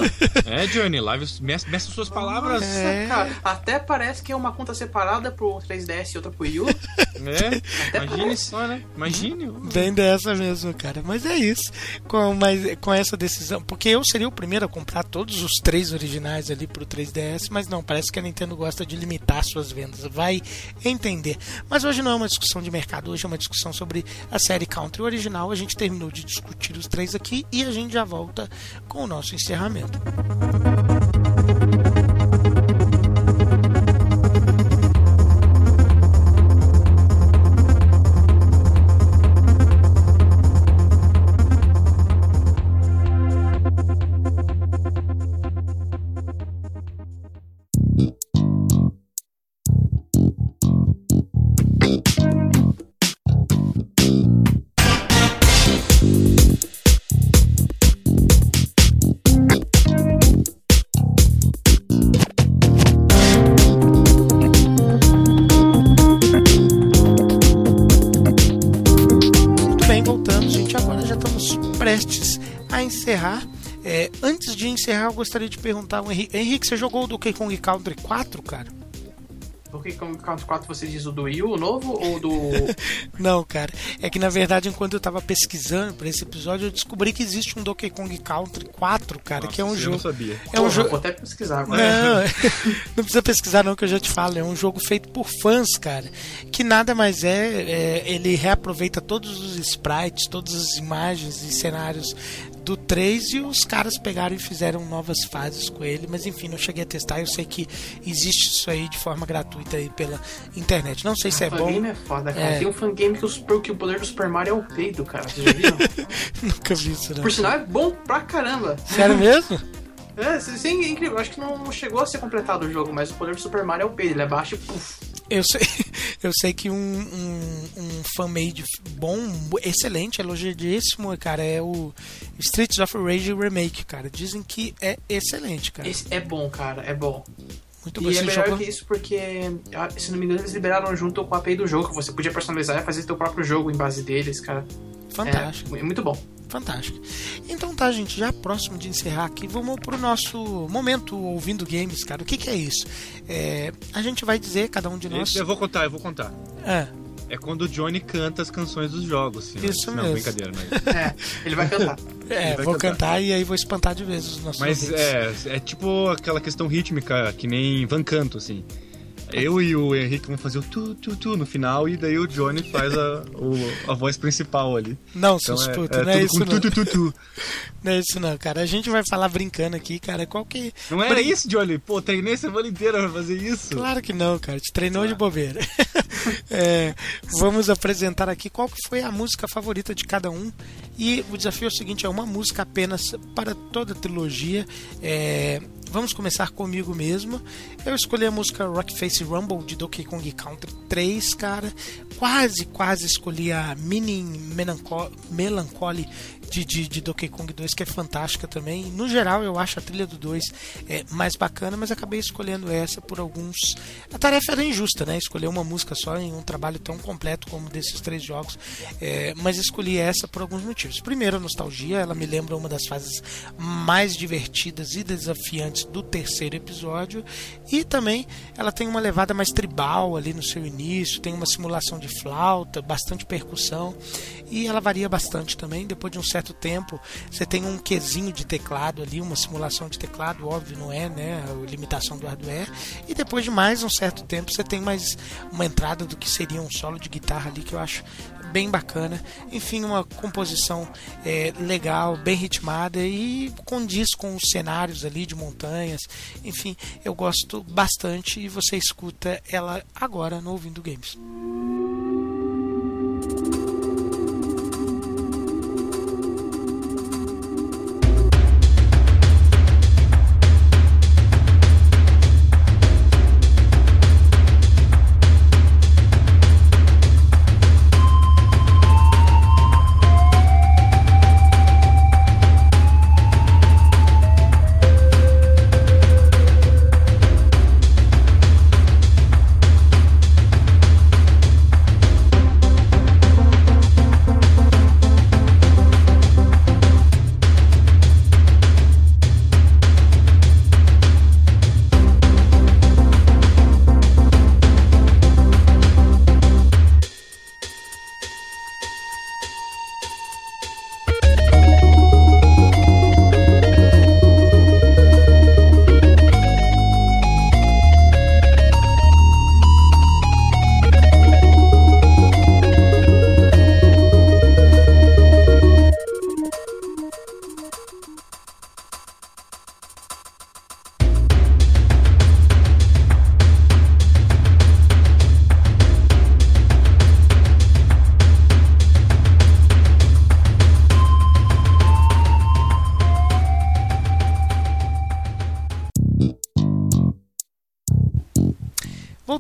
Speaker 3: É, Johnny, lá meça meça suas palavras.
Speaker 2: Nossa,
Speaker 1: É.
Speaker 2: cara. Até parece que é uma conta separada pro 3DS e outra pro Wii U.
Speaker 3: É, imagine só, né? Imagine.
Speaker 1: Bem dessa mesmo, cara. Mas é isso. Com, mas, com essa decisão. Porque eu seria o primeiro a comprar todos os três originais ali pro 3DS. Mas não, parece que a Nintendo gosta de limitar suas vendas. Vai entender. Mas hoje não é uma discussão de mercado. Hoje é uma discussão sobre a série Country original. A gente terminou de discutir os três aqui. E a gente já volta com o nosso encerramento. Gostaria de perguntar ao Henrique. Henrique, você jogou o Donkey Kong Country 4, cara?
Speaker 2: Donkey Kong Country 4 você diz o do Wii U, o novo, ou do... (laughs)
Speaker 1: Não, cara. É que na verdade, enquanto eu tava pesquisando para esse episódio, eu descobri que existe um Donkey Kong Country 4, cara, que é um
Speaker 3: Nossa, eu
Speaker 1: jogo.
Speaker 3: não sabia.
Speaker 1: É um jogo.
Speaker 2: Vou até pesquisar agora.
Speaker 1: Não, (laughs) (laughs) não precisa pesquisar não que eu já te falo. É um jogo feito por fãs, cara. Que nada mais é, é, ele reaproveita todos os sprites, todas as imagens e cenários do 3 e os caras pegaram e fizeram novas fases com ele. Mas enfim, não cheguei a testar. Eu sei que existe isso aí de forma gratuita aí pela internet. Não sei se é bom.
Speaker 2: É foda, cara.
Speaker 1: É.
Speaker 2: Tem um fangame que, os, que o poder do Super Mario é o peido, cara. Vocês já viram? (laughs)
Speaker 1: Nunca vi isso, não.
Speaker 2: Por sinal, é bom pra caramba.
Speaker 1: Sério mesmo? (laughs)
Speaker 2: É, isso é incrível. Acho que não chegou a ser completado o jogo, mas o poder do Super Mario é o peido. Ele abaixa e puf.
Speaker 1: Eu sei, Eu sei que um, um, um fan-made bom, excelente, elogiadíssimo, cara, é o Streets of Rage Remake, cara. Dizem que é excelente, cara.
Speaker 2: Esse é bom, cara, é bom.
Speaker 1: Muito bom.
Speaker 2: E é melhor
Speaker 1: jogou?
Speaker 2: que isso porque, ah, se não me engano, eles liberaram junto com a API do jogo, que você podia personalizar e fazer seu próprio jogo em base deles, cara.
Speaker 1: Fantástico.
Speaker 2: É, é muito bom.
Speaker 1: Fantástico. Então tá, gente, já próximo de encerrar aqui, vamos pro nosso momento ouvindo games, cara. O que, que é isso? É, a gente vai dizer, cada um de nós.
Speaker 3: Eu vou contar, eu vou contar.
Speaker 1: É,
Speaker 3: É quando o Johnny canta as canções dos jogos. senhores.
Speaker 1: Isso
Speaker 3: não,
Speaker 1: mesmo.
Speaker 3: brincadeira, mas. (laughs)
Speaker 2: É, ele vai cantar. (laughs)
Speaker 1: é,
Speaker 3: vai
Speaker 1: vou
Speaker 3: cantar.
Speaker 1: cantar e aí vou espantar de vez os nossos
Speaker 3: Mas
Speaker 1: ouvintes.
Speaker 3: é, é tipo aquela questão rítmica, que nem Van Canto, assim. Eu e o Henrique vamos fazer o tu, tu, tu no final, e daí o Johnny faz a, o- a voz principal ali.
Speaker 1: Não,
Speaker 3: Então
Speaker 1: seus
Speaker 3: é,
Speaker 1: putos,
Speaker 3: é
Speaker 1: não é isso não.
Speaker 3: tu, tu, tu, tu. (laughs)
Speaker 1: Não é isso não, cara. A gente vai falar brincando aqui, cara. Qual que.
Speaker 3: Não era isso, Johnny? Pô, treinei a semana inteira pra fazer isso.
Speaker 1: Claro que não, cara. Te treinou de bobeira. (laughs) É, vamos apresentar aqui qual que foi a música favorita de cada um. E o desafio é o seguinte: é uma música apenas para toda a trilogia. É, vamos começar comigo mesmo. Eu escolhi a música Rock Face Rumble de Donkey Kong Country 3, cara. Quase, quase escolhi a Mini Melancho- Melancholy de, de, de Donkey Kong 2, que é fantástica também. No geral, eu acho a trilha do 2 é, mais bacana, mas acabei escolhendo essa por alguns. A tarefa era injusta, né? Escolher uma música só em um trabalho tão completo como desses três jogos. É, mas escolhi essa por alguns motivos. Primeiro, a nostalgia, ela me lembra uma das fases mais divertidas e desafiantes do terceiro episódio. E também ela tem uma levada mais tribal ali no seu início, tem uma simulação de flauta, bastante percussão. E ela varia bastante também. Depois de um certo tempo, você tem um quesinho de teclado ali, uma simulação de teclado, óbvio, não é, né? A limitação do hardware. E depois de mais um certo tempo, você tem mais uma entrada do que seria um solo de guitarra ali que eu acho bem bacana. Enfim, uma composição é, legal, bem ritmada e condiz com os cenários ali de montanhas. Enfim, eu gosto bastante e você escuta ela agora no Ouvindo Games.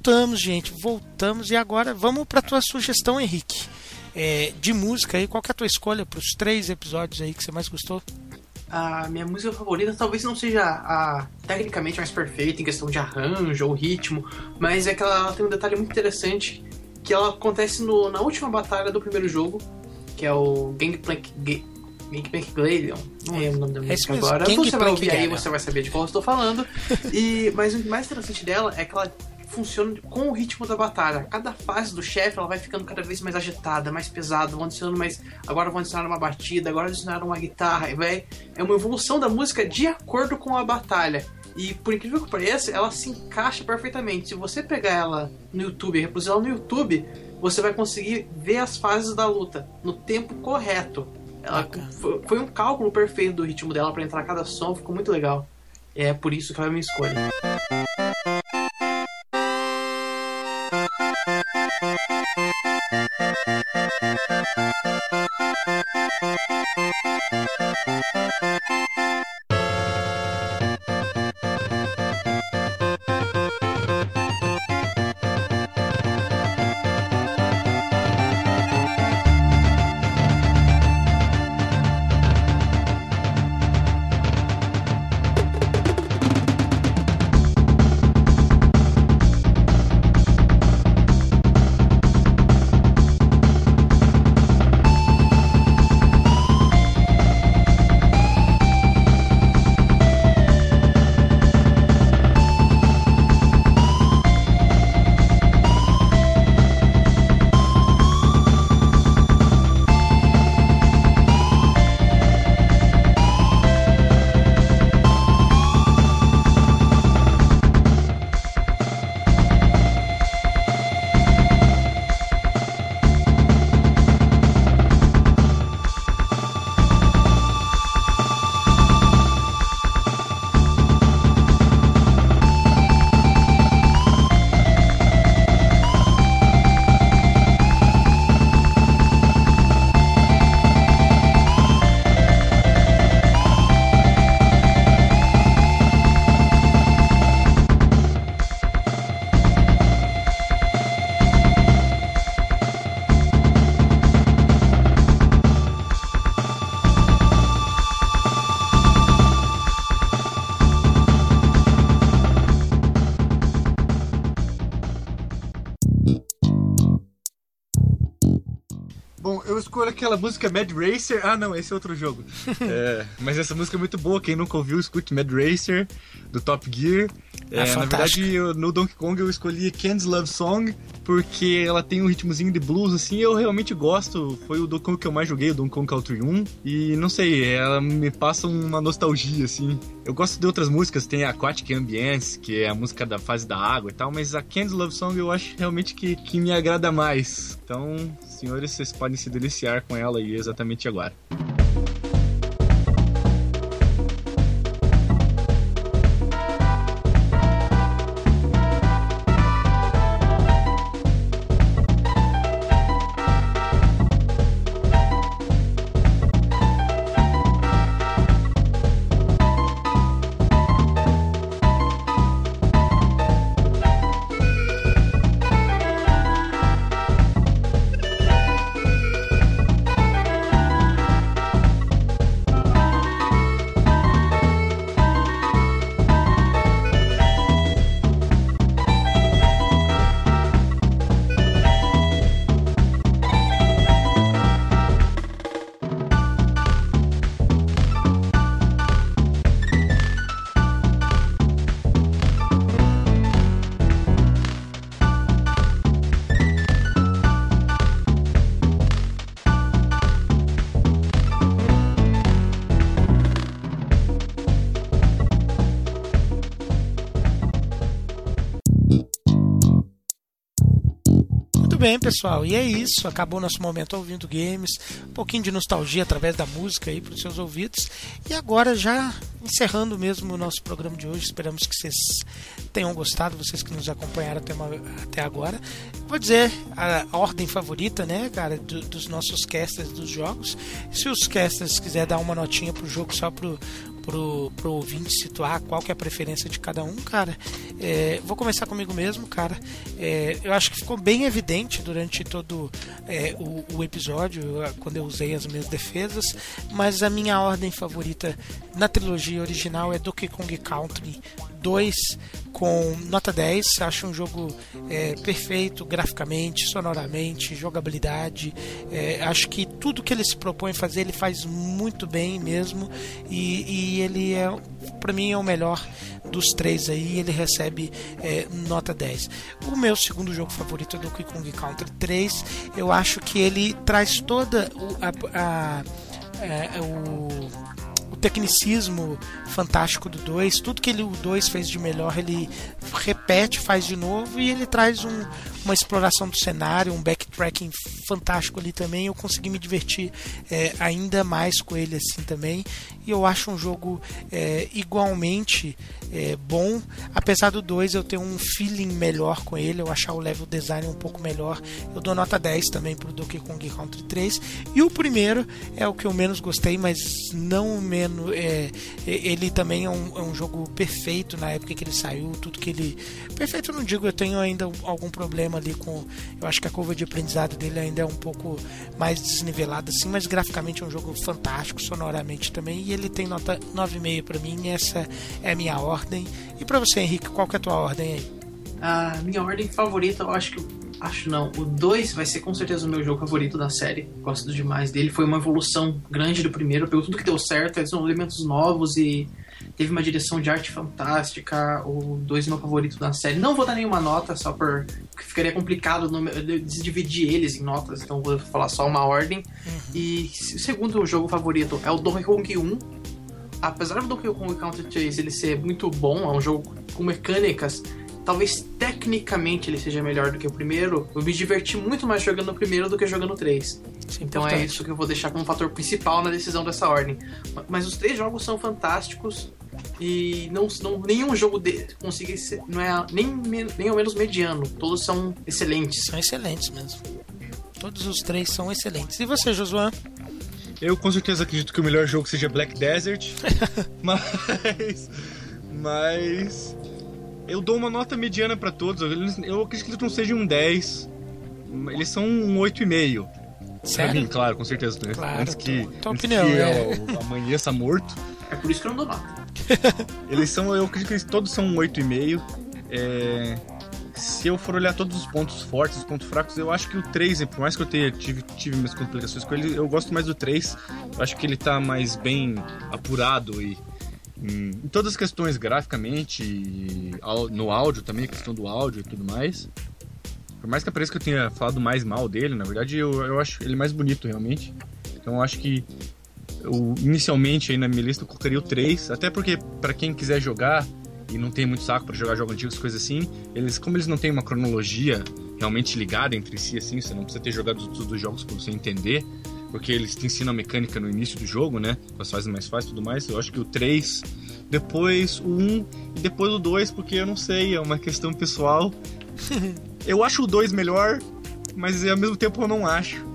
Speaker 1: Voltamos, gente, voltamos e agora vamos para tua sugestão, Henrique. É, de música aí, qual que é a tua escolha para os três episódios aí que você mais gostou?
Speaker 2: A minha música favorita talvez não seja a tecnicamente mais perfeita em questão de arranjo ou ritmo, mas é que ela tem um detalhe muito interessante que ela acontece no- na última batalha do primeiro jogo, que é o Gangplank Ga- Gangplank Gladion. Não lembro o nome da
Speaker 1: É
Speaker 2: música agora. Você vai ouvir aí, você vai saber de qual eu estou falando. E, mas o mais interessante dela é que ela funciona com o ritmo da batalha. Cada fase do chefe ela vai ficando cada vez mais agitada, mais pesada, vão adicionando mais. Agora vão adicionar uma batida, agora adicionaram uma guitarra. E vai, é uma evolução da música de acordo com a batalha. E por incrível que pareça, ela se encaixa perfeitamente. Se você pegar ela no YouTube e reproduzir ela no YouTube, você vai conseguir ver as fases da luta no tempo correto. Ela, foi, foi um cálculo perfeito do ritmo dela para entrar cada som, ficou muito legal. É por isso que é a minha escolha.
Speaker 3: Bom, aquela música Mad Racer. Ah, não, esse é outro jogo. (laughs) é, mas essa música é muito boa. Quem nunca ouviu, escute Mad Racer, do Top Gear. É, na verdade, eu, no Donkey Kong eu escolhi Candy's Love Song, porque ela tem um ritmozinho de blues, assim, eu realmente gosto. Foi o Donkey Kong que eu mais joguei, o Donkey Kong Country 1. E não sei, ela me passa uma nostalgia, assim. Eu gosto de outras músicas, tem a Aquatic Ambience, que é a música da fase da água e tal, mas a Candy's Love Song eu acho realmente que, que me agrada mais. Então, senhores, vocês podem se deliciar com ela aí exatamente agora.
Speaker 1: Muito bem, pessoal. E é isso. Acabou nosso momento ouvindo games. Um pouquinho de nostalgia através da música aí para os seus ouvidos. E agora, já encerrando mesmo o nosso programa de hoje, esperamos que vocês tenham gostado, vocês que nos acompanharam até, uma, até agora. Vou dizer a, ordem favorita, né, cara, do, dos nossos casters dos jogos. Se os casters quiser dar uma notinha pro jogo só pro pro, pro ouvinte situar qual que é a preferência de cada um, cara. É, vou começar comigo mesmo, cara. É, eu acho que ficou bem evidente durante todo é, o, o, episódio, quando eu usei as minhas defesas, mas a minha ordem favorita na trilogia original é Donkey Kong Country 2 com nota 10. Acho um jogo é, perfeito graficamente, sonoramente, jogabilidade. É, acho que tudo que ele se propõe fazer ele faz muito bem mesmo. E, e ele é, para mim, é o melhor dos três aí. Ele recebe é, nota 10. O meu segundo jogo favorito é Donkey Kong Country 3. Eu acho que ele traz toda a, a, a o tecnicismo fantástico do 2, tudo que ele, o 2 fez de melhor, ele repete, faz de novo e ele traz um, uma exploração do cenário, um backtracking fantástico ali também. Eu consegui me divertir é, ainda mais com ele assim também. E eu acho um jogo é, igualmente é, bom, apesar do 2 eu ter um feeling melhor com ele, eu achar o level design um pouco melhor. Eu dou nota 10 também pro Donkey Kong Country 3. E o primeiro é o que eu menos gostei, mas não menos. É, ele também é um, é um, jogo perfeito na época que ele saiu, tudo que ele. Perfeito, eu não digo, eu tenho ainda algum problema ali com. Eu acho que a curva de aprendizado dele ainda é um pouco mais desnivelada, assim, mas graficamente é um jogo fantástico, sonoramente também. E ele tem nota 9,5 para mim, essa é a minha ordem. E para você, Henrique, qual que é a tua ordem aí?
Speaker 2: A minha ordem favorita, eu acho que Acho não. O 2 vai ser com certeza o meu jogo favorito da série. Gosto demais dele. Foi uma evolução grande do primeiro. Pegou tudo que deu certo, adicionou elementos novos e teve uma direção de arte fantástica. O 2 é meu favorito da série. Não vou dar nenhuma nota, só por. Ficaria complicado no... dividir eles em notas, então vou falar só uma ordem. Uhum. E o segundo jogo favorito é o Donkey Kong 1. Apesar do Donkey Kong Country 3 ele ser muito bom, é um jogo com mecânicas talvez tecnicamente ele seja melhor do que o primeiro, eu me diverti muito mais jogando o primeiro do que jogando o 3. Sim, então é importante. é isso que eu vou deixar como fator principal na decisão dessa ordem. Mas os três jogos são fantásticos e não, não nenhum jogo de, consegue ser, não é nem, nem ao menos mediano. Todos são excelentes.
Speaker 1: São excelentes mesmo. Todos os três são excelentes. E você, Josué?
Speaker 3: Eu com certeza acredito que o melhor jogo seja Black Desert. (laughs) mas. Mas eu dou uma nota mediana para todos. Eu acredito que eles não sejam um 10. Eles são um 8,5. Sério? Pra mim, claro, com certeza. Né?
Speaker 1: Claro,
Speaker 3: antes que,
Speaker 1: tua antes opinião, que
Speaker 3: é. eu amanheça morto.
Speaker 2: É por isso que eu não dou nota. (laughs)
Speaker 3: eles são, eu acredito que eles todos são um 8,5. É... se eu for olhar todos os pontos fortes, os pontos fracos, eu acho que o 3, por mais que eu tenha, tive, tive minhas complicações com ele, eu gosto mais do 3. Eu acho que ele tá mais bem apurado e em, em todas as questões, graficamente, no áudio também, a questão do áudio e tudo mais. Por mais que pareça que eu tenha falado mais mal dele, na verdade eu, eu acho ele mais bonito realmente. Então eu acho que eu, inicialmente aí na minha lista eu colocaria o 3, até porque pra quem quiser jogar e não tem muito saco pra jogar jogos antigos, coisas assim, eles como eles não têm uma cronologia realmente ligada entre si assim, você não precisa ter jogado todos os jogos pra você entender, porque eles te ensinam a mecânica no início do jogo, né? As fases mais fáceis e tudo mais. Eu acho que o 3, depois o 1 e depois o 2, porque eu não sei, é uma questão pessoal. (laughs) eu acho o 2 melhor, mas ao mesmo tempo eu não acho.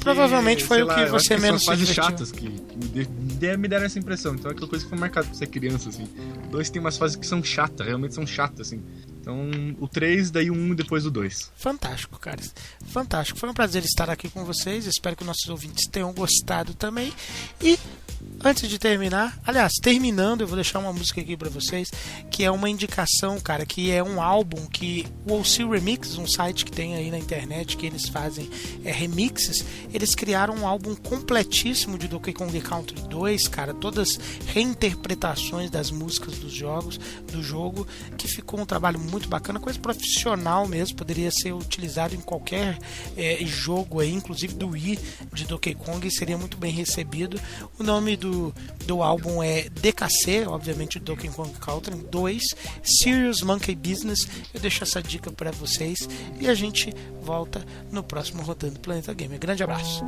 Speaker 1: Provavelmente foi o
Speaker 3: lá,
Speaker 1: que
Speaker 3: acho
Speaker 1: você menos se divertiu.
Speaker 3: chatas que, me, de- de- me deram essa impressão. Então é aquela coisa que foi marcada pra ser criança, assim. 2 tem umas fases que são chatas, realmente são chatas, assim. Então o 3, daí o 1 e depois o 2.
Speaker 1: Fantástico, cara. Fantástico. Foi um prazer estar aqui com vocês. Espero que nossos ouvintes tenham gostado também. E antes de terminar, aliás, terminando, eu vou deixar uma música aqui pra vocês, que é uma indicação, cara, que é um álbum que o OC Remix, um site que tem aí na internet que eles fazem é, remixes, eles criaram um álbum completíssimo de Donkey Kong Country 2, cara, todas reinterpretações das músicas dos jogos, do jogo, que ficou um trabalho muito bacana, coisa profissional mesmo, poderia ser utilizado em qualquer é, jogo aí, inclusive do Wii de Donkey Kong, e seria muito bem recebido. O nome do, do álbum é DKC, obviamente Donkey Kong Country 2, Serious Monkey Business. Eu deixo essa dica para vocês e a gente volta no próximo Rodando Planeta Gamer. Grande abraço.